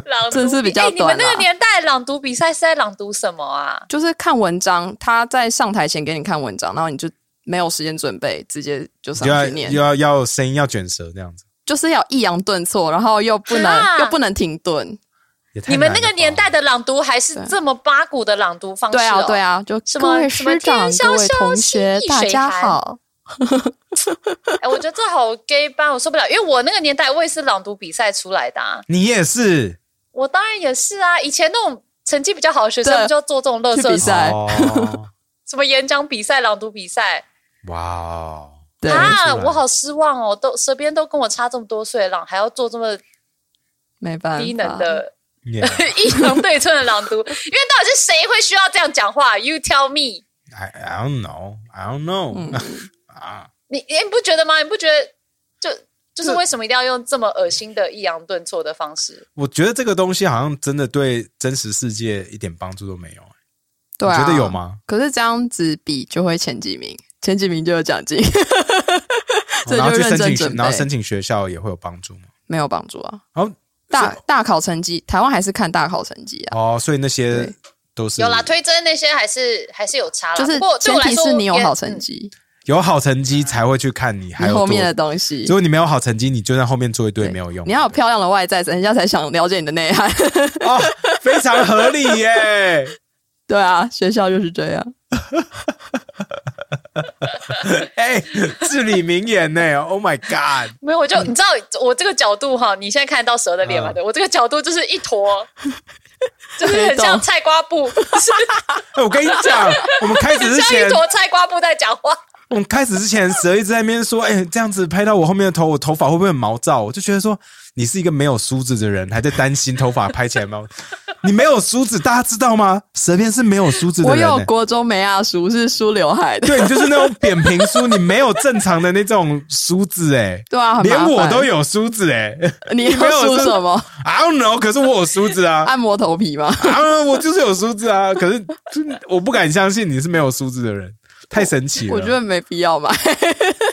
S2: 朗
S3: 真是比较
S2: 短。你们那个年代朗读比赛是在朗读什么啊？
S3: 就是看文章，他在上台前给你看文章，然后你就没有时间准备，直接就上去念。
S1: 又要要声音要卷舌这样子，
S3: 就是要抑扬顿挫，然后又不能又不能停顿。
S2: 你们那个年代的朗读还是这么八股的朗读方式？
S3: 对啊，对啊，就
S2: 什么
S3: 什么长，各位同学，大家好。
S2: 哎，我觉得这好 gay 班，我受不了。因为我那个年代我也是朗读比赛出来的。
S1: 你也是？
S2: 我当然也是啊！以前那种成绩比较好的学生，就要做这种乐色
S3: 比赛，
S2: 什么演讲比赛、朗读比赛。
S1: 哇哦！
S2: 啊，我好失望哦！都身边都跟我差这么多岁，朗还要做这么
S3: 没办法
S2: 低能的。一阳 对称的朗读，因为到底是谁会需要这样讲话？You tell me.
S1: I I don't know. I don't know.
S2: 啊，你你不觉得吗？你不觉得就就是为什么一定要用这么恶心的抑扬顿挫的方式？
S1: 我觉得这个东西好像真的对真实世界一点帮助都没有。
S3: 对，
S1: 觉得有吗？
S3: 可是这样子比就会前几名，前几名就有奖金。
S1: 然后去申请，然后申请学校也会有帮助吗？
S3: 没有帮助啊。然后。大大考成绩，台湾还是看大考成绩啊。
S1: 哦，所以那些都是
S2: 有啦，推甄那些还是还是有差。
S3: 就是前提是你有好成绩，
S1: 有好成绩才会去看你，还有
S3: 后面的东西。
S1: 如果你没有好成绩，你就在后面做一堆没有用。
S3: 你要有漂亮的外在，人家才想了解你的内涵。
S1: 哦，非常合理耶。
S3: 对啊，学校就是这样。
S1: 哎，至理名言呢！Oh my god！
S2: 没有，我就你知道我这个角度哈，你现在看得到蛇的脸吗？对我这个角度就是一坨，就是很像菜瓜布。
S1: 我跟你讲，我们开始之前
S2: 一坨菜瓜布在讲话。
S1: 我们开始之前，蛇一直在那边说：“哎，这样子拍到我后面的头，我头发会不会很毛躁？”我就觉得说。你是一个没有梳子的人，还在担心头发拍起来吗？你没有梳子，大家知道吗？舌片是没有梳子的
S3: 人。我有国中美亚梳，是梳刘海的。
S1: 对你就是那种扁平梳，你没有正常的那种梳子哎。
S3: 对啊，
S1: 连我都有梳子哎。
S3: 你 没有梳什么？
S1: I don't know，可是我有梳子啊。
S3: 按摩头皮吗？
S1: 啊，我就是有梳子啊。可是我不敢相信你是没有梳子的人。太神奇了，
S3: 我觉得没必要买。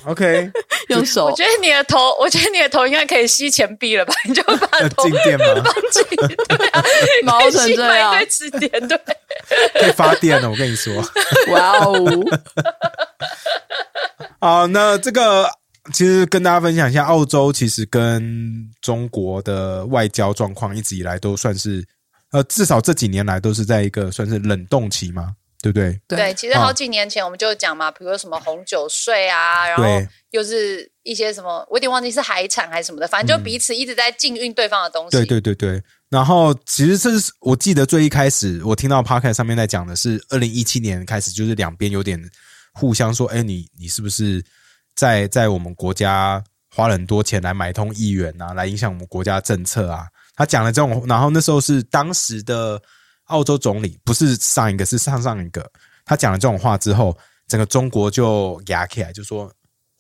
S1: OK，
S3: 用手。
S2: 我觉得你的头，我觉得你的头应该可以吸钱币了吧？你就把头
S1: 静电吗？
S2: 静对啊，
S3: 毛成这样，
S2: 对，吃电对，
S1: 可以发电了。我跟你说，
S3: 哇哦！
S1: 好，那这个其实跟大家分享一下，澳洲其实跟中国的外交状况一直以来都算是，呃，至少这几年来都是在一个算是冷冻期嘛。对不对？
S2: 对，其实好几年前我们就讲嘛，比如说什么红酒税啊，然后又是一些什么，我有点忘记是海产还是什么的，反正就彼此一直在禁运对方的东西。
S1: 对对对对。然后其实这是我记得最一开始我听到 Park 上面在讲的是二零一七年开始，就是两边有点互相说，哎，你你是不是在在我们国家花了很多钱来买通议员啊，来影响我们国家政策啊？他讲了这种，然后那时候是当时的。澳洲总理不是上一个，是上上一个。他讲了这种话之后，整个中国就压起来，就说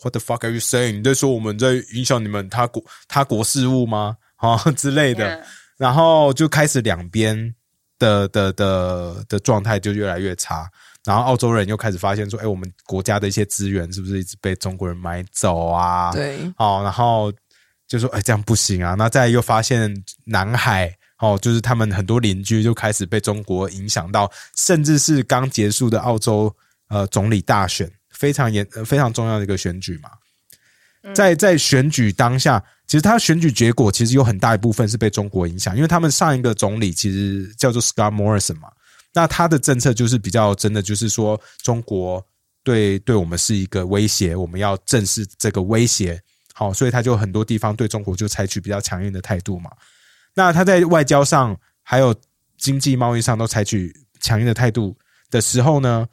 S1: “What the fuck are you saying？” 你在说我们在影响你们他国他国事务吗？啊 之类的。然后就开始两边的的的的状态就越来越差。然后澳洲人又开始发现说：“哎，我们国家的一些资源是不是一直被中国人买走啊？”
S3: 对。
S1: 哦，然后就说：“哎，这样不行啊！”那再又发现南海。哦，就是他们很多邻居就开始被中国影响到，甚至是刚结束的澳洲呃总理大选，非常严非常重要的一个选举嘛。在在选举当下，其实他选举结果其实有很大一部分是被中国影响，因为他们上一个总理其实叫做 Scott Morrison 嘛，那他的政策就是比较真的，就是说中国对对我们是一个威胁，我们要正视这个威胁。好，所以他就很多地方对中国就采取比较强硬的态度嘛。那他在外交上还有经济贸易上都采取强硬的态度的时候呢，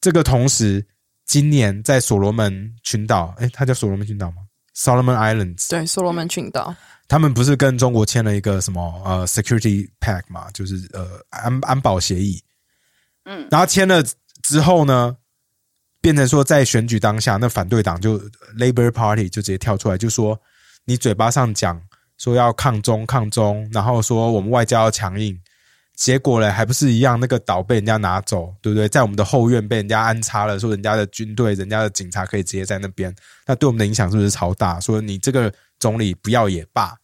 S1: 这个同时。今年在所罗门群岛，哎，它叫所罗门群岛吗？Solomon Islands。
S3: 对，所罗门群岛，
S1: 他们不是跟中国签了一个什么呃 Security Pact 嘛，就是呃安安保协议。嗯，然后签了之后呢，变成说在选举当下，那反对党就 Labor Party 就直接跳出来，就说你嘴巴上讲说要抗中抗中，然后说我们外交要强硬。结果嘞，还不是一样？那个岛被人家拿走，对不对？在我们的后院被人家安插了，说人家的军队、人家的警察可以直接在那边，那对我们的影响是不是超大？说你这个总理不要也罢，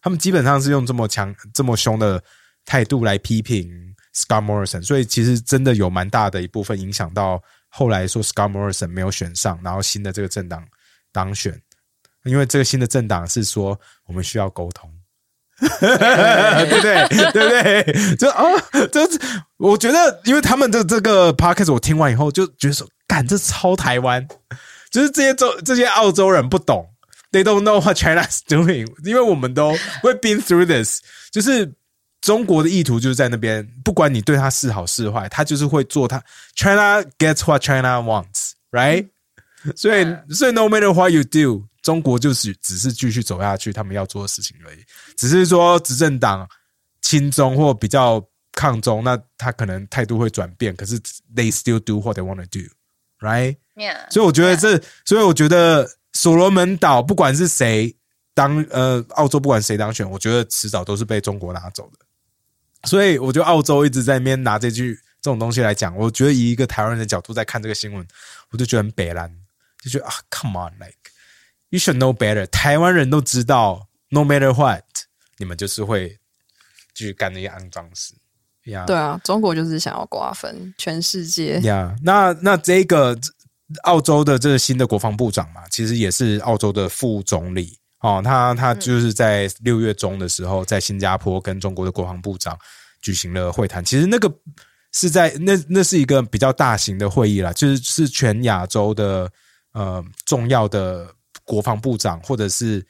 S1: 他们基本上是用这么强、这么凶的态度来批评 Scott Morrison，所以其实真的有蛮大的一部分影响到后来说 Scott Morrison 没有选上，然后新的这个政党当选，因为这个新的政党是说我们需要沟通。对不对？对不对？就啊，就是我觉得，因为他们的这个 podcast 我听完以后就觉得说，干这超台湾，就是这些洲这些澳洲人不懂，they don't know what China's doing，因为我们都 we've been through this，就是中国的意图就是在那边，不管你对他是好是坏，他就是会做他 China gets what China wants，right？所以所以 no matter what you do。中国就是只是继续走下去，他们要做的事情而已。只是说执政党亲中或比较抗中，那他可能态度会转变。可是 they still do what they want to do，right？所以我觉得这，所以我觉得所罗门岛不管是谁当呃澳洲不管谁当选，我觉得迟早都是被中国拿走的。所以我觉得澳洲一直在那边拿这句这种东西来讲，我觉得以一个台湾人的角度在看这个新闻，我就觉得很北蓝，就觉得啊，come on，like。You should know better。台湾人都知道，no matter what，你们就是会继续干那些肮脏事。
S3: 呀，对啊，中国就是想要瓜分全世界。
S1: 呀，那那这个澳洲的这个新的国防部长嘛，其实也是澳洲的副总理哦。他他就是在六月中的时候，在新加坡跟中国的国防部长举行了会谈。其实那个是在那那是一个比较大型的会议啦，就是是全亚洲的呃重要的。国防部长或者是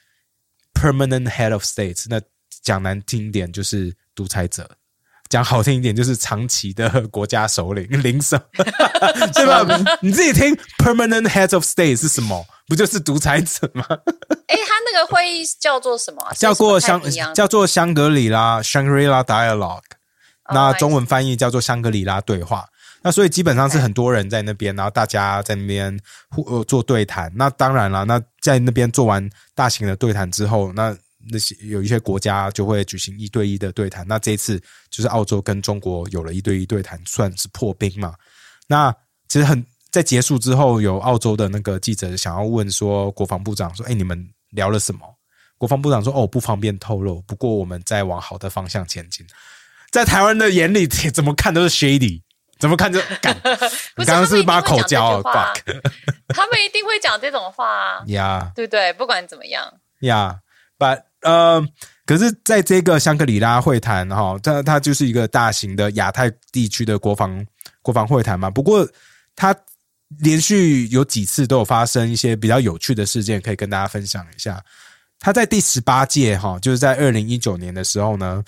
S1: permanent head of state，那讲难听一点就是独裁者，讲好听一点就是长期的国家首领领首，对吧？你自己听 permanent head of state 是什么？不就是独裁者吗？
S2: 哎，他那个会议叫做什么？
S1: 叫做香叫做香格里拉 Shangri-La Dialogue，那中文翻译叫做香格里拉对话。那所以基本上是很多人在那边，然后大家在那边互呃做对谈。那当然了，那在那边做完大型的对谈之后，那那些有一些国家就会举行一对一的对谈。那这一次就是澳洲跟中国有了一对一对谈，算是破冰嘛。那其实很在结束之后，有澳洲的那个记者想要问说，国防部长说：“哎，你们聊了什么？”国防部长说：“哦，不方便透露。不过我们在往好的方向前进。”在台湾的眼里，怎么看都是 shady。怎么看就敢？
S2: 你
S1: 刚刚是把口交
S2: 挂？他们一定会讲这种话啊！
S1: 呀，
S2: 对不对？不管怎么样，
S1: 呀，But 呃，可是在这个香格里拉会谈哈，它它就是一个大型的亚太地区的国防国防会谈嘛。不过它连续有几次都有发生一些比较有趣的事件，可以跟大家分享一下。他在第十八届哈，就是在二零一九年的时候呢。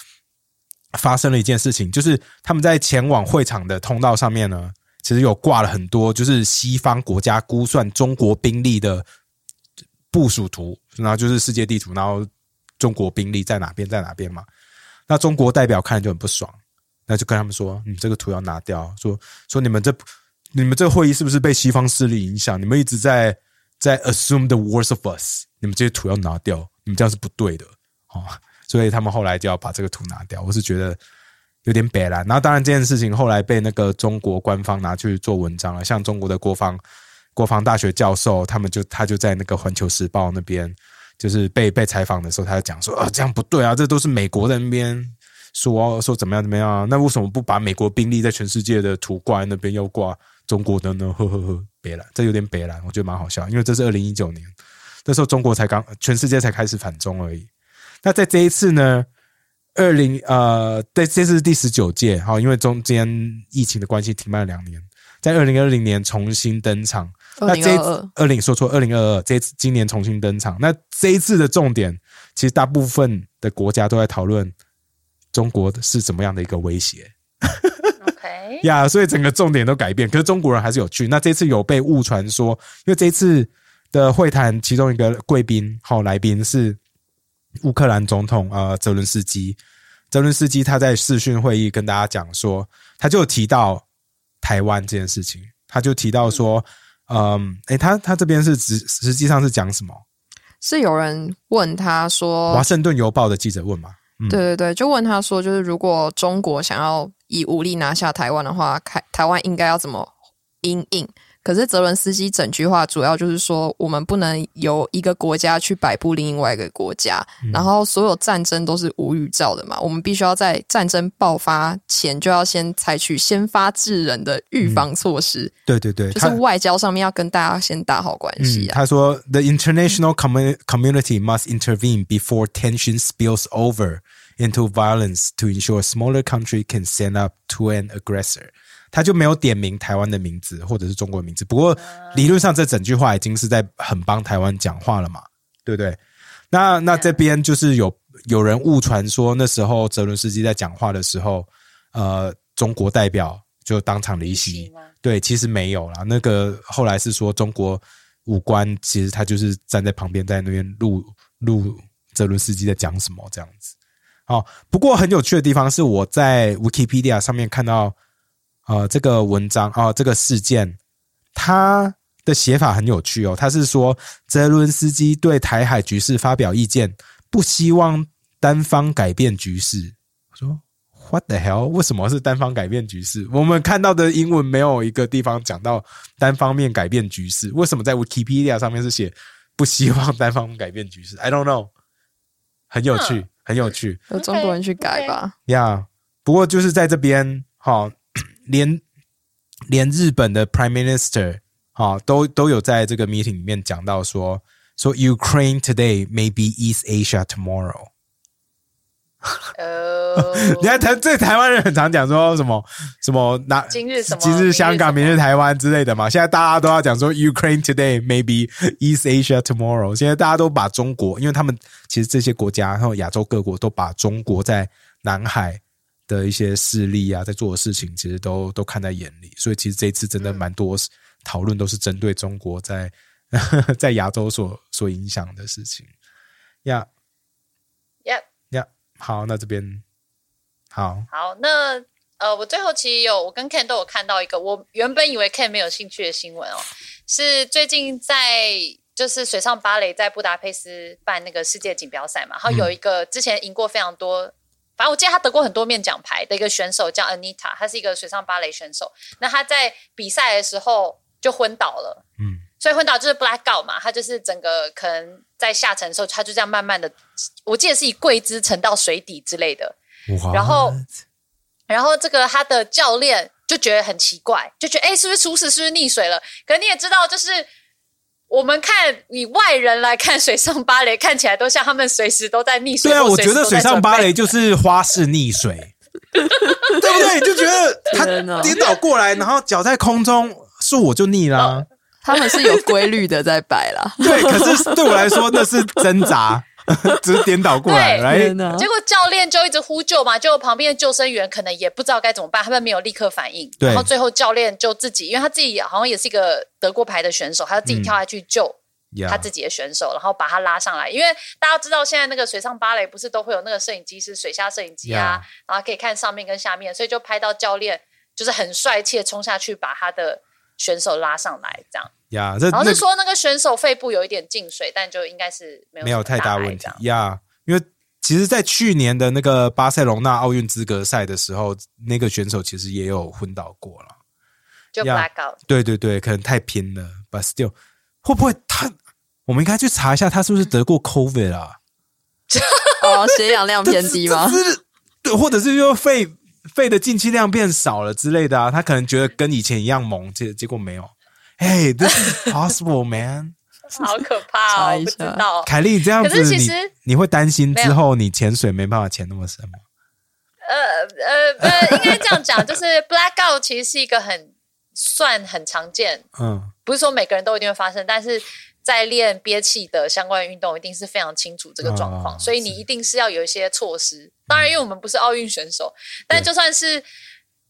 S1: 发生了一件事情，就是他们在前往会场的通道上面呢，其实有挂了很多，就是西方国家估算中国兵力的部署图，然后就是世界地图，然后中国兵力在哪边，在哪边嘛。那中国代表看就很不爽，那就跟他们说：“你这个图要拿掉，说说你们这你们这会议是不是被西方势力影响？你们一直在在 assume the worst of us，你们这些图要拿掉，你们这样是不对的啊。”所以他们后来就要把这个图拿掉，我是觉得有点北然。然后当然这件事情后来被那个中国官方拿去做文章了，像中国的国防国防大学教授，他们就他就在那个环球时报那边，就是被被采访的时候，他就讲说啊，这样不对啊，这都是美国的那边说说怎么样怎么样啊？那为什么不把美国兵力在全世界的图挂在那边，要挂中国的呢？呵呵呵，别了，这有点别了，我觉得蛮好笑，因为这是二零一九年，那时候中国才刚全世界才开始反中而已。那在这一次呢，二零呃，对，这次是第十九届，好，因为中间疫情的关系停办了两年，在二零二零年重新登场。那这一次二零说错，二零二二这次今年重新登场。那这一次的重点，其实大部分的国家都在讨论中国是怎么样的一个威胁。
S2: OK
S1: 呀，所以整个重点都改变。可是中国人还是有趣。那这次有被误传说，因为这次的会谈其中一个贵宾好来宾是乌克兰总统呃泽伦斯基。泽伦斯基他在视讯会议跟大家讲说，他就提到台湾这件事情，他就提到说。嗯，哎，他他这边是实实际上是讲什么？
S3: 是有人问他说，《
S1: 华盛顿邮报》的记者问吗？
S3: 对对对，就问他说，就是如果中国想要以武力拿下台湾的话，台台湾应该要怎么应应？可是泽伦斯基整句话主要就是说，我们不能由一个国家去摆布另外一个国家，然后所有战争都是无预兆的嘛，我们必须要在战争爆发前就要先采取先发制人的预防措施。
S1: 对对对，
S3: 就是外交上面要跟大家先打好关系啊。
S1: 他说：“The international community must intervene before tension spills over into violence to ensure a smaller country can stand up to an aggressor。”他就没有点名台湾的名字或者是中国的名字，不过理论上这整句话已经是在很帮台湾讲话了嘛，对不对？那那这边就是有有人误传说那时候泽伦斯基在讲话的时候，呃，中国代表就当场离席，对，其实没有啦。那个后来是说中国武官其实他就是站在旁边在那边录录泽伦斯基在讲什么这样子。好，不过很有趣的地方是我在 Wikipedia 上面看到。呃，这个文章啊，这个事件，他的写法很有趣哦。他是说，泽伦斯基对台海局势发表意见，不希望单方改变局势。我说，What the hell？为什么是单方改变局势？我们看到的英文没有一个地方讲到单方面改变局势。为什么在 Wikipedia 上面是写不希望单方改变局势？I don't know。很有趣，很有趣。
S3: 有中国人去改吧？
S1: 呀，不过就是在这边，哈。连连日本的 Prime Minister 啊，都都有在这个 meeting 里面讲到说说 Ukraine today may be East Asia tomorrow。
S2: 哦，
S1: 你看台这台湾人很常讲说什么什么那
S2: 今日什么
S1: 今日香港明日台湾之类的嘛。现在大家都要讲说 Ukraine today may be East Asia tomorrow。现在大家都把中国，因为他们其实这些国家，然后亚洲各国都把中国在南海。的一些势力啊，在做的事情，其实都都看在眼里，所以其实这一次真的蛮多讨论，都是针对中国在 在亚洲所所影响的事情。呀，
S2: 呀
S1: 呀，好，那这边好，
S2: 好，那呃，我最后其实有我跟 Ken 都有看到一个，我原本以为 Ken 没有兴趣的新闻哦，是最近在就是水上芭蕾在布达佩斯办那个世界锦标赛嘛，然后有一个之前赢过非常多。反正我记得他得过很多面奖牌的一个选手叫 Anita，他是一个水上芭蕾选手。那他在比赛的时候就昏倒了，嗯，所以昏倒就是 blackout 嘛，他就是整个可能在下沉的时候，他就这样慢慢的，我记得是以跪姿沉到水底之类的。然后，然后这个他的教练就觉得很奇怪，就觉得哎，是不是出事？是不是溺水了？可你也知道，就是。我们看以外人来看水上芭蕾，看起来都像他们随时都在溺水。
S1: 对啊，我觉得水上芭蕾就是花式溺水，对不对？就觉得他颠倒过来，然后脚在空中，是我就溺了。
S3: 他们是有规律的在摆啦。
S1: 对，可是对我来说那是挣扎。只是颠倒过来，来，
S2: 结果教练就一直呼救嘛，就旁边的救生员可能也不知道该怎么办，他们没有立刻反应，然后最后教练就自己，因为他自己好像也是一个得过牌的选手，他就自己跳下去救他自己的选手，然后把他拉上来。因为大家知道现在那个水上芭蕾不是都会有那个摄影机是水下摄影机啊，然后可以看上面跟下面，所以就拍到教练就是很帅气的冲下去把他的选手拉上来，这样。
S1: 呀，
S2: 然后是说那个选手肺部有一点进水，但就应该是没有
S1: 没有太
S2: 大
S1: 问题呀。因为其实，在去年的那个巴塞隆纳奥运资格赛的时候，那个选手其实也有昏倒过了，
S2: 就 blackout。
S1: 对对对，可能太拼了，but still，会不会他？我们应该去查一下，他是不是得过 COVID 啊？
S3: 哦，血氧量偏低吗？
S1: 对，或者是说肺肺的进气量变少了之类的啊，他可能觉得跟以前一样猛，结结果没有。哎，this is possible, man。
S2: 好可怕哦！不知道，
S1: 凯莉这样子，你你会担心之后你潜水没办法潜那么深吗？
S2: 呃呃呃，应该这样讲，就是 blackout 其实是一个很算很常见，嗯，不是说每个人都一定会发生，但是在练憋气的相关运动，一定是非常清楚这个状况，所以你一定是要有一些措施。当然，因为我们不是奥运选手，但就算是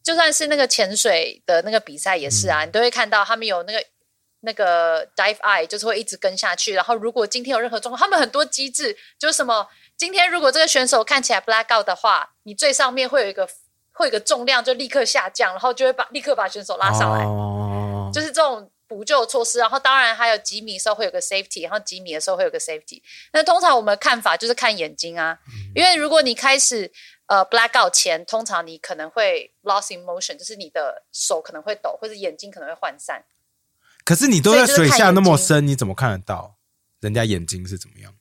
S2: 就算是那个潜水的那个比赛也是啊，你都会看到他们有那个。那个 dive eye 就是会一直跟下去，然后如果今天有任何状况，他们很多机制就是什么，今天如果这个选手看起来 black out 的话，你最上面会有一个会有一个重量就立刻下降，然后就会把立刻把选手拉上来，就是这种补救措施。然后当然还有几米的时候会有个 safety，然后几米的时候会有个 safety。那通常我们看法就是看眼睛啊，因为如果你开始呃 black out 前，通常你可能会 lost in motion，就是你的手可能会抖，或者眼睛可能会涣散。
S1: 可是你都在水下那么深，你怎么看得到人家眼睛是怎么样？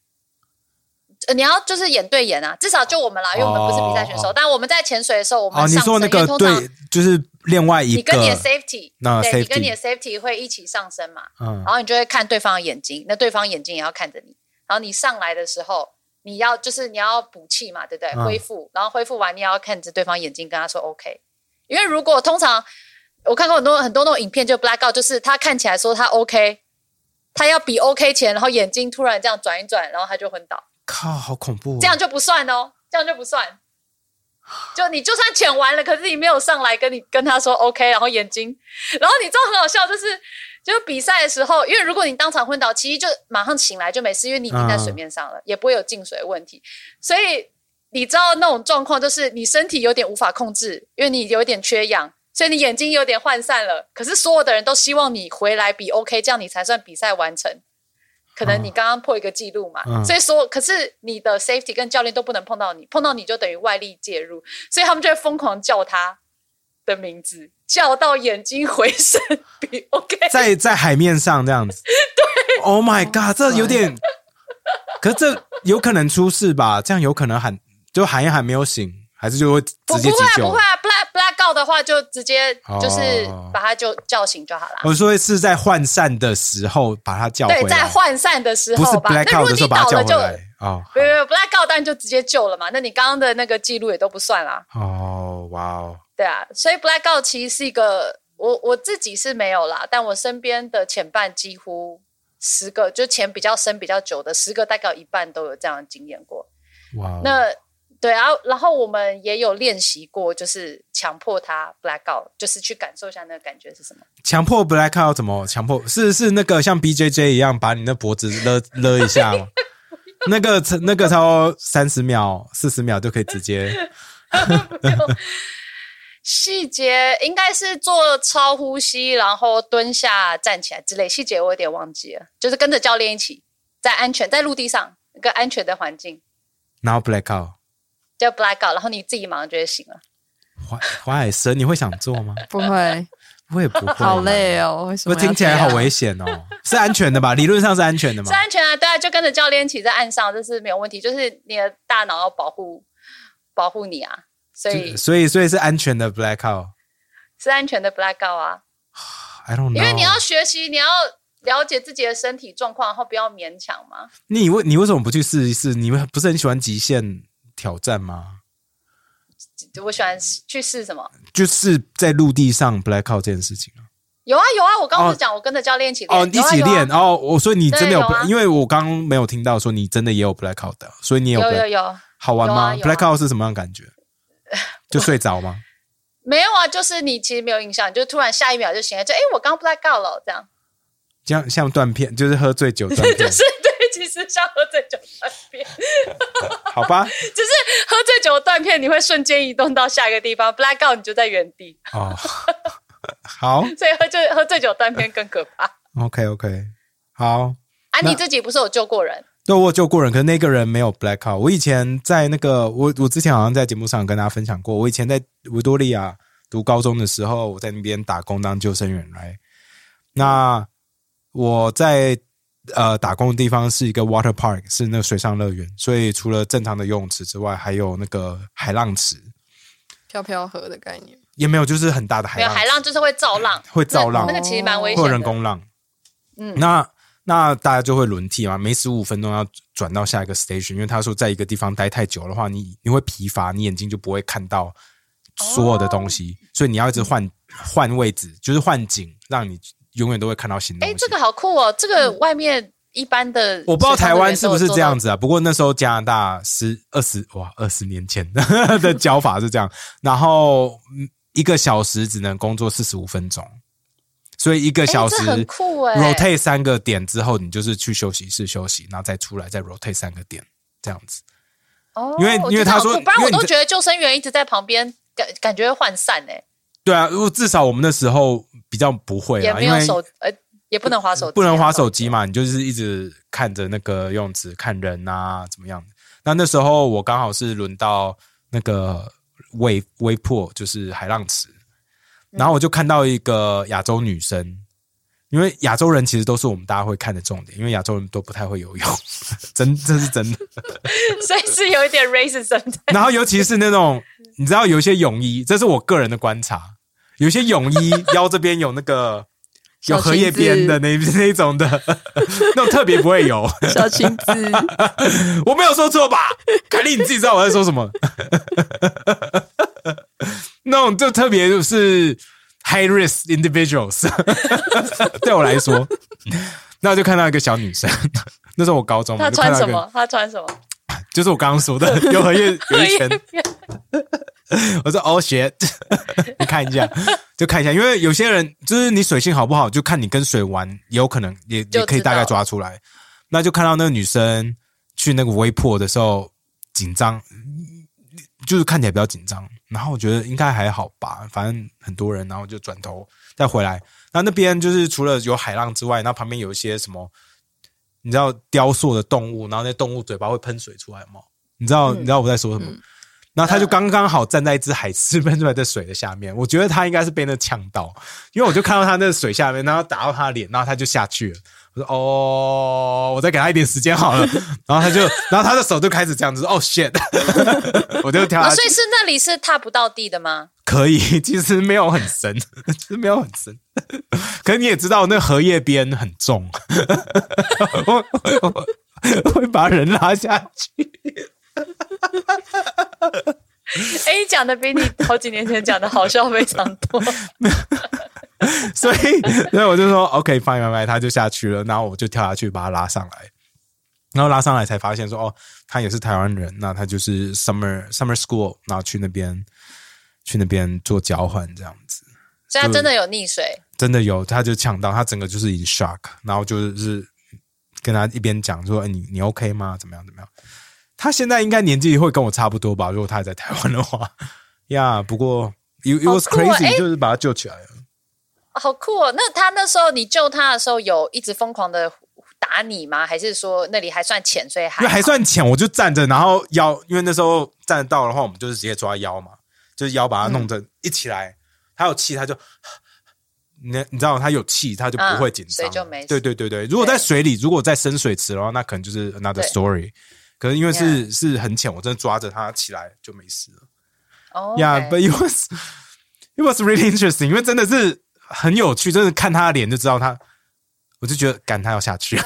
S2: 你要就是眼对眼啊，至少就我们啦，因为我们不是比赛选手，但我们在潜水的时候，我们
S1: 哦，你说那个对，就是另外一个，
S2: 你跟你的 safety，
S1: 那
S2: 对，你跟你的 safety 会一起上升嘛？嗯，然后你就会看对方的眼睛，那对方眼睛也要看着你，然后你上来的时候，你要就是你要补气嘛，对不对？恢复，然后恢复完你要看着对方眼睛，跟他说 OK，因为如果通常。我看过很多很多那种影片，就 black out，就是他看起来说他 OK，他要比 OK 前，然后眼睛突然这样转一转，然后他就昏倒。
S1: 靠，好恐怖！
S2: 这样就不算哦，这样就不算。就你就算潜完了，可是你没有上来跟你跟他说 OK，然后眼睛，然后你知道很好笑，就是就是比赛的时候，因为如果你当场昏倒，其实就马上醒来就没事，因为你已经在水面上了，也不会有进水的问题。所以你知道那种状况，就是你身体有点无法控制，因为你有点缺氧。所以你眼睛有点涣散了，可是所有的人都希望你回来比 OK，这样你才算比赛完成。可能你刚刚破一个记录嘛，所以说，可是你的 safety 跟教练都不能碰到你，碰到你就等于外力介入，所以他们就会疯狂叫他的名字，叫到眼睛回神比 OK，
S1: 在在海面上这样子。
S2: 对
S1: ，Oh my God，这有点，可是这有可能出事吧？这样有可能喊就喊一喊没有醒。还是就会直接急救？
S2: 不会啊，black black 的话就直接就是把他就叫醒就好了。
S1: 我说是在涣散的时候把他叫回来。
S2: 对，在涣散的时候，
S1: 不是 black out 的时候把他叫回来
S2: 啊。对对，black out 当然就直接救了嘛。那你刚刚的那个记录也都不算啦。
S1: 哦，哇哦。
S2: 对啊，所以 black out 其实是一个，我我自己是没有啦，但我身边的前半几乎十个，就前比较深、比较久的十个，大概有一半都有这样的经验过。哇，那。对啊，然后我们也有练习过，就是强迫他 black out，就是去感受一下那个感觉是什么。
S1: 强迫 black out 怎么强迫？是是那个像 B J J 一样把你的脖子勒勒一下吗？那个那个超三十秒、四十秒就可以直接。
S2: 细节应该是做超呼吸，然后蹲下、站起来之类。细节我有点忘记了，就是跟着教练一起在安全在陆地上一个安全的环境，
S1: 然后 black out。
S2: 就 black out，然后你自己马上就会醒了。
S1: 华华海生，你会想做吗？
S3: 不会，
S1: 我也不会。
S3: 好累哦，为什么？
S1: 听起来好危险哦。是安全的吧？理论上是安全的吗？
S2: 是安全啊，对啊，就跟着教练一起在岸上，这是没有问题。就是你的大脑要保护保护你啊，所以
S1: 所以所以是安全的 black out，
S2: 是安全的 black out 啊。
S1: I don't know，
S2: 因为你要学习，你要了解自己的身体状况，然后不要勉强嘛。
S1: 你为你为什么不去试一试？你们不是很喜欢极限？挑战吗？
S2: 我喜欢去试什么？
S1: 就是在陆地上 black out 这件事情啊。
S2: 有啊有啊，我刚刚讲我跟着教练一起
S1: 哦，一起练哦。我说你真的有，因为我刚刚没有听到说你真的也有 black out 的，所以你有
S2: 有有
S1: 好玩吗？black out 是什么样感觉？就睡着吗？
S2: 没有啊，就是你其实没有印象，就突然下一秒就醒来，就哎，我刚 black out 了，这样。
S1: 像像断片，就是喝醉酒断片。
S2: 就是对，其实像喝醉酒断片。
S1: 好吧，
S2: 只是喝醉酒断片，你会瞬间移动到下一个地方，black out 你就在原地。哦，
S1: 好。
S2: 所以喝醉喝醉酒断片更可怕。
S1: OK OK，好。
S2: 啊，你自己不是有救过人？
S1: 对，我救过人，可是那个人没有 black out。我以前在那个，我我之前好像在节目上跟大家分享过，我以前在维多利亚读高中的时候，我在那边打工当救生员来。那我在呃打工的地方是一个 water park，是那个水上乐园，所以除了正常的游泳池之外，还有那个海浪池，
S3: 飘飘河的概念。
S1: 也没有，就是很大的海
S2: 没有
S1: 浪，
S2: 海浪就是会造浪，
S1: 会造浪。
S2: 那那个其实蛮危险的。
S1: 人工浪。
S2: 嗯。
S1: 那那大家就会轮替嘛，每十五分钟要转到下一个 station，因为他说在一个地方待太久的话，你你会疲乏，你眼睛就不会看到所有的东西，
S2: 哦。
S1: 所以你要一直换换位置，就是换景，让你永远都会看到新东
S2: 哎、
S1: 西。
S2: 这个好酷哦！这个外面一般的，
S1: 我不知道台湾是不是这样
S2: 子。
S1: 啊？不过那时候加拿大十二十哇二十年前 的教法是这样，然后嗯一个小时只能工作四十五分钟，所以一个
S2: 哎
S1: 小时
S2: 这很酷哎
S1: rotate 三个点之后，你就是去休息室休息，然后再出来再 rotate 三个点这样子。
S2: 哦，
S1: 因为因为他说
S2: 觉得好酷不然
S1: 因为
S2: 我都觉得救生员一直在旁边，感感觉会涣散哎，
S1: 对啊，如果至少我们那时候比较不会
S2: 也
S1: 啊，因为
S2: 手，呃，也不能划手机啊，
S1: 不能划手机嘛，你就是一直看着那个游泳池看人啊，怎么样？那那时候我刚好是轮到那个微微破，就是海浪池，然后我就看到一个亚洲女生，因为亚洲人其实都是我们大家会看的重点，因为亚洲人都不太会游泳，真这是真的。
S2: 所以是有一点 racism 的。
S1: 然后尤其是那种你知道有一些泳衣，这是我个人的观察，有些泳衣腰这边有那个。有荷叶边的那那种的，那种特别不会游。
S3: 小裙子，
S1: 我没有说错吧？凯莉，你自己知道我在说什么。那种就特别就是 high risk individuals，对我来说，那我就看到一个小女生，那时候我高中嘛，
S2: 他
S1: 就看到一个，
S2: 穿什么？她穿什么？
S1: 就是我刚刚说的有荷叶有一圈，我说哦 shit，你看一下，就看一下，因为有些人就是你水性好不好，就看你跟水玩，也有可能也也可以大概抓出来。那就看到那个女生去那个微破的时候紧张，就是看起来比较紧张。然后我觉得应该还好吧，反正很多人，然后就转头再回来。那那边就是除了有海浪之外，然后旁边有一些什么，你知道雕塑的动物，然后那动物嘴巴会喷水出来吗？你知道、你知道我在说什么？然后他就刚刚好站在一只海狮 喷出来的水的下面，我觉得他应该是被那呛到，因为我就看到他那水下面，然后打到他的脸，然后他就下去了。哦，我再给他一点时间好了。然后他就，然后他的手就开始这样子，哦 shit，我就跳。
S2: 所以是那里是踏不到地的吗？
S1: 可以，其实没有很深，其实没有很深。可是你也知道，那荷叶边很重，我我我会把人拉下去。
S2: 哎，你讲的比你好几年前讲的好笑非常多。
S1: 所以，所以我就说 OK fine fine fine，他就下去了，然后我就跳下去把他拉上来，然后拉上来才发现说哦，他也是台湾人，那他就是 summer summer school，然后去那边去那边做交换这样子，
S2: 所以他真的有溺水，
S1: 真的有，他就呛到，他整个就是 in shock，然后就是跟他一边讲说，哎，你你 OK 吗？怎么样怎么样？他现在应该年纪会跟我差不多吧，如果他还在台湾的话，呀、不过 it, it was crazy，、
S2: 哎
S1: 就是把他救起来了。
S2: 好酷哦！那他那时候你救他的时候，有一直疯狂的打你吗？还是说那里还算浅，所以还
S1: 因为还算浅，我就站着，然后腰，因为那时候站得到的话，我们就是直接抓腰嘛，就是腰把它弄着一起来，他有气他就，你你知道他有气他就不会紧张，
S2: 嗯所以就没
S1: 对对对对，如果在水里，如果在深水池的话，那可能就是 another story。可是因为是是很浅，我真的抓着他起来就没事了。
S2: 哦
S1: Yeah, but it was it was really interesting，因为真的是很有趣，真的看他的脸就知道他，我就觉得赶他要下去。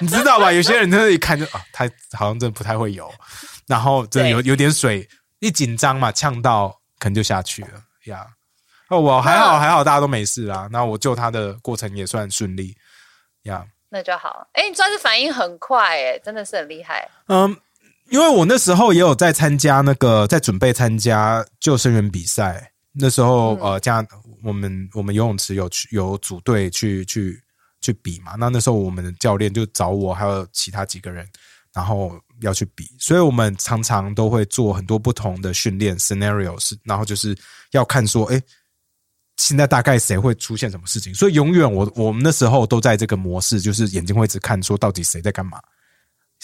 S1: 你知道吧？有些人真的一看就啊，他好像真的不太会游，然后真的有有点水，一紧张嘛，呛到可能就下去了呀。哦，我还好还好，大家都没事啦。那我救他的过程也算顺利呀。
S2: 那就好。哎，你算是反应很快，哎，真的是很厉害。
S1: 嗯，因为我那时候也有在参加那个，在准备参加救生员比赛。那时候、呃，这样我们我们游泳池有去有组队去去去比嘛。那那时候我们的教练就找我还有其他几个人，然后要去比，所以我们常常都会做很多不同的训练 scenarios，然后就是要看说，哎。现在大概谁会出现什么事情？所以永远我我们那时候都在这个模式，就是眼睛会一直看，说到底谁在干嘛，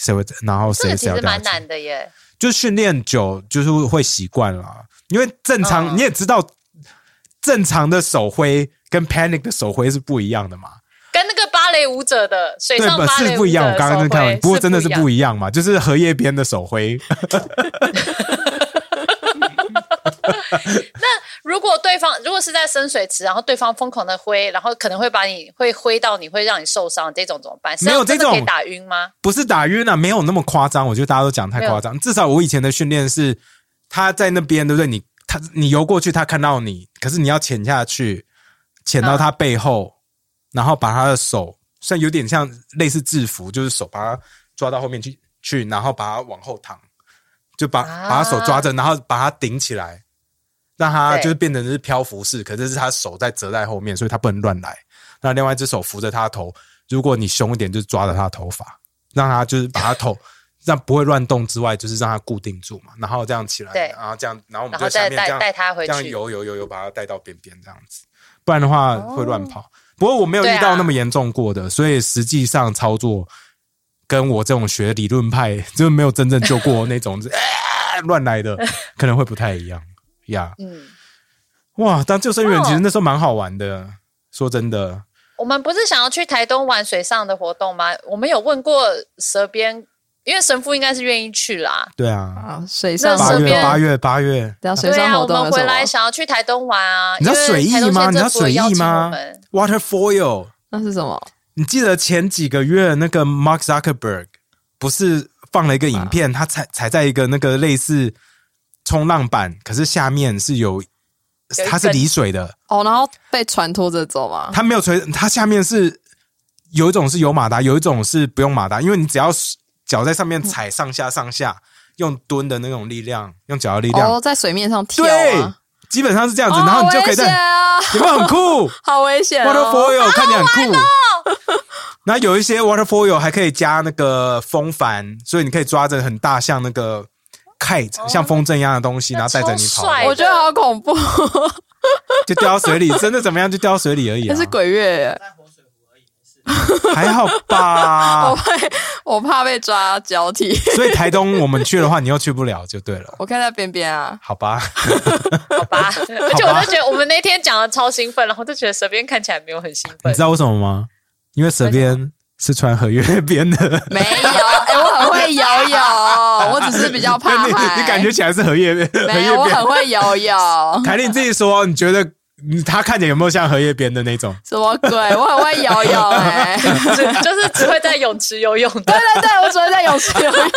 S1: 谁会，然后谁
S2: 这个其实蛮
S1: 谁要掉下去。
S2: 难的耶。
S1: 就训练久，就是会习惯了。因为正常、
S2: 嗯
S1: 你也知道，正常的手挥跟 panic 的手挥是不一样的嘛？
S2: 跟那个芭蕾舞者的水？上芭蕾
S1: 不一样。我
S2: 者
S1: 刚刚在看不过真的是不
S2: 一
S1: 一样嘛，就是荷叶边的手挥。
S2: 样。如果对方如果是在深水池，然后对方疯狂的挥，然后可能会把你会挥到你会让你受伤，这种怎么办？
S1: 没有这种
S2: 可以打晕吗？
S1: 不是打晕啊，没有那么夸张。我觉得大家都讲太夸张。至少我以前的训练是，他在那边，对不对？你他你游过去，他看到你，可是你要潜下去，潜到他背后，然后把他的手，像有点像类似制服，就是手把他抓到后面去去，然后把他往后躺，就把、
S2: 啊
S1: 把他手抓着，然后把他顶起来，让他就是变成是漂浮式，可是是他手在折在后面，所以他不能乱来。那另外一只手扶着他的头，如果你凶一点，就抓着他的头发，让他就是把他头 让不会乱动之外，就是让他固定住嘛，然后这样起来，
S2: 对
S1: 然后这样，然后我们就在下面这样
S2: 带他回
S1: 这样
S2: 去。
S1: 游游游游，把他带到边边这样子，不然的话会乱跑。不过我没有遇到那么严重过的，所以实际上操作跟我这种学理论派，就是没有真正救过那种啊乱来的，可能会不太一样呀。
S2: 嗯，
S1: 哇，当救生员
S2: 哦
S1: 其实那时候蛮好玩的，说真的。
S2: 我们不是想要去台东玩水上的活动吗？我们有问过蛇边，因为神父应该是愿意去啦。
S1: 对啊，
S3: 啊，水上
S1: 八月八月八月，
S2: 对啊，我们回来想要去台东玩啊。
S1: 你知道水翼
S2: 台东
S1: 吗？你知道水
S2: 政府有邀请
S1: 翼吗？Water foil，
S3: 那是什么？
S1: 你记得前几个月那个 Mark Zuckerberg 不是放了一个影片，他踩踩在一个那个类似冲浪板，可是下面是有它是离水的，
S3: 哦，然后被船拖着走嘛。
S1: 它没有垂，它下面是有一种是有马达，有一种是不用马达，因为你只要脚在上面踩上下上下，用蹲的那种力量，用脚的力量，
S3: 哦，在水面上跳
S1: 对
S3: 啊，，
S1: 基本上是这样子，
S3: 哦
S1: 然后你就可以在。
S3: 啊，
S1: 有没有很酷
S3: 好危险
S1: ？Water
S3: 哦
S1: ！foil 看起来很酷。然后有一些 water foil 还可以加那个风帆，所以你可以抓着很大像那个 kite，、像风筝一样的东西，然后带着你跑，
S3: 我觉得好恐怖，
S1: 就掉到水里，真的怎么样就掉到水里而已、啊。
S3: 那是鬼月耶，
S1: 还好
S3: 我
S1: 吧？
S3: 怕我怕被抓交替。
S1: 所以台东我们去的话，你又去不了，就对了，
S3: 我看在边边啊，
S1: 好吧？
S2: 好吧，而且我就觉得我们那天讲的超兴奋，然后就觉得蛇边看起来没有很兴奋
S1: 你知。道为什么吗？因为蛇边是穿合约边的，
S3: 没有，哎，我很会游泳，我只是比较怕
S1: 你
S3: 海。
S1: 你感觉起来是荷叶 边，荷
S3: 没有？我很。会游泳，
S1: 凯莉你自己说，你觉得他看起来有没有像荷叶边的那种？
S3: 什么鬼？我很会游泳哎。
S2: 只就是只会在泳池游泳的，
S3: 对对对，我只会在泳池游泳。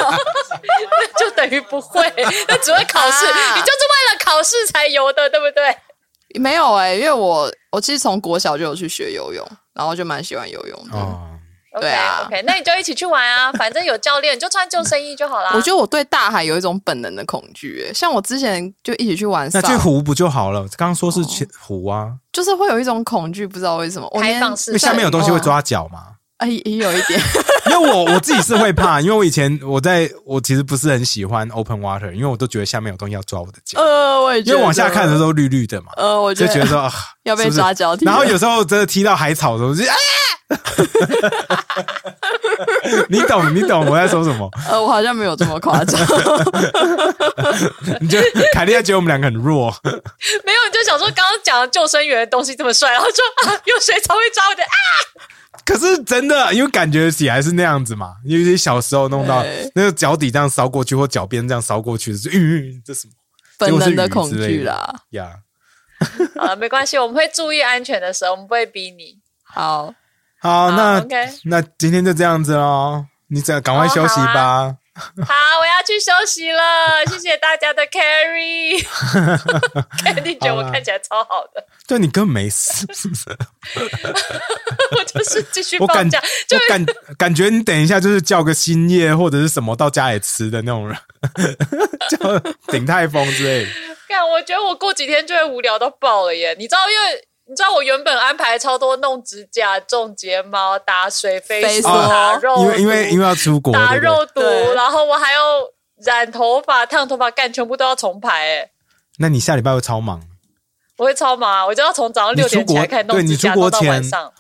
S2: 就等于不会，那只会考试，
S3: 啊
S2: 你就是为了考试才游的，对不对？
S3: 没有哎、因为我我其实从国小就有去学游泳，然后就蛮喜欢游泳的。
S1: 哦，
S3: 对啊
S2: o k 那你就一起去玩啊，反正有教练，你就穿救生衣就好啦。
S3: 我觉得我对大海有一种本能的恐惧、欸，像我之前就一起去玩
S1: 那，去湖不就好了？刚刚说是去湖啊，
S3: 就是会有一种恐惧，不知道为什么。我
S2: 开放式
S1: 因为下面有东西会抓脚嘛。
S3: 哎，也有一点。
S1: 因为我我自己是会怕，因为我以前我在我其实不是很喜欢 open water，因为我都觉得下面有东西要抓我的脚，
S3: 呃，我也觉得
S1: 因为往下看的时候绿绿的嘛，
S3: 呃，我觉得
S1: 就觉得说啊
S3: 要被抓脚。
S1: 然后有时候真的踢到海草的时候，我就啊，你懂你懂我在说什么？
S3: 呃，我好像没有这么夸张。
S1: 你就凯莉觉得我们两个很弱，
S2: 没有，你就想说刚刚讲的救生员的东西这么帅，然后说啊，有水草会抓我的啊，
S1: 可是真的，因为感觉起来是那样子嘛，因为小时候弄到那个脚底这样烧过去，或脚边这样烧过去，是嗯，这什么
S3: 本能的恐惧啦。
S1: 呀？
S2: 好了，没关系，我们会注意安全的时候，我们不会逼你。
S3: 好，
S1: 好，那
S2: OK
S1: 那今天就这样子喽，你这赶快休息
S2: 哦好
S1: 吧。
S2: 好，我要去休息了，谢谢大家的 carry。Candy 觉得我看起来超好的，
S1: 对你根本没事，是不是
S2: 我就是继续放假，就
S1: 我感感觉你等一下就是叫个新叶或者是什么到家里吃的那种人，叫鼎泰丰之类的。
S2: 看，我觉得我过几天就会无聊到爆了耶！你知道，因为你知道我原本安排超多弄指甲、种睫毛、打水飞梭、打肉毒，
S1: 因为因为因为要出国，
S2: 打肉毒，然后我还要染头发、烫头发，干全部都要重排哎。
S1: 那你下礼拜会超忙。
S2: 我会超忙啊！我就要从早上六点起来开始弄
S1: 对你
S2: 指甲，
S1: 出国
S2: 弄到晚上。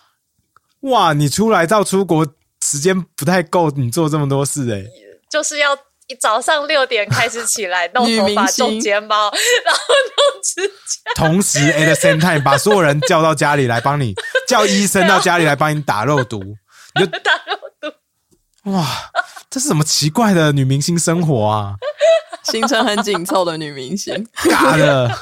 S1: 哇，你出来到出国时间不太够，你做这么多事哎、
S2: 就是要一早上六点开始起来弄头发、种睫毛，然后弄指甲，
S1: 同时 at the same time 把所有人叫到家里来帮你，叫医生到家里来帮你打肉毒，你就
S2: 打肉毒。
S1: 哇，这是什么奇怪的女明星生活啊？
S3: 行程很紧凑的女明星，
S1: 嘎的。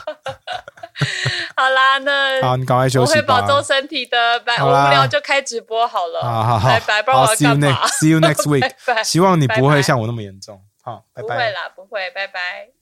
S2: 好啦，那
S1: 好，你赶快休息
S2: 我会保重身体的，拜。无聊就开直播好了。
S1: 好好好，
S2: 拜拜，不知道我要干嘛。
S1: See you next week。希望你不会像我那么严重。好，拜拜。
S2: 不会啦，不会，拜拜。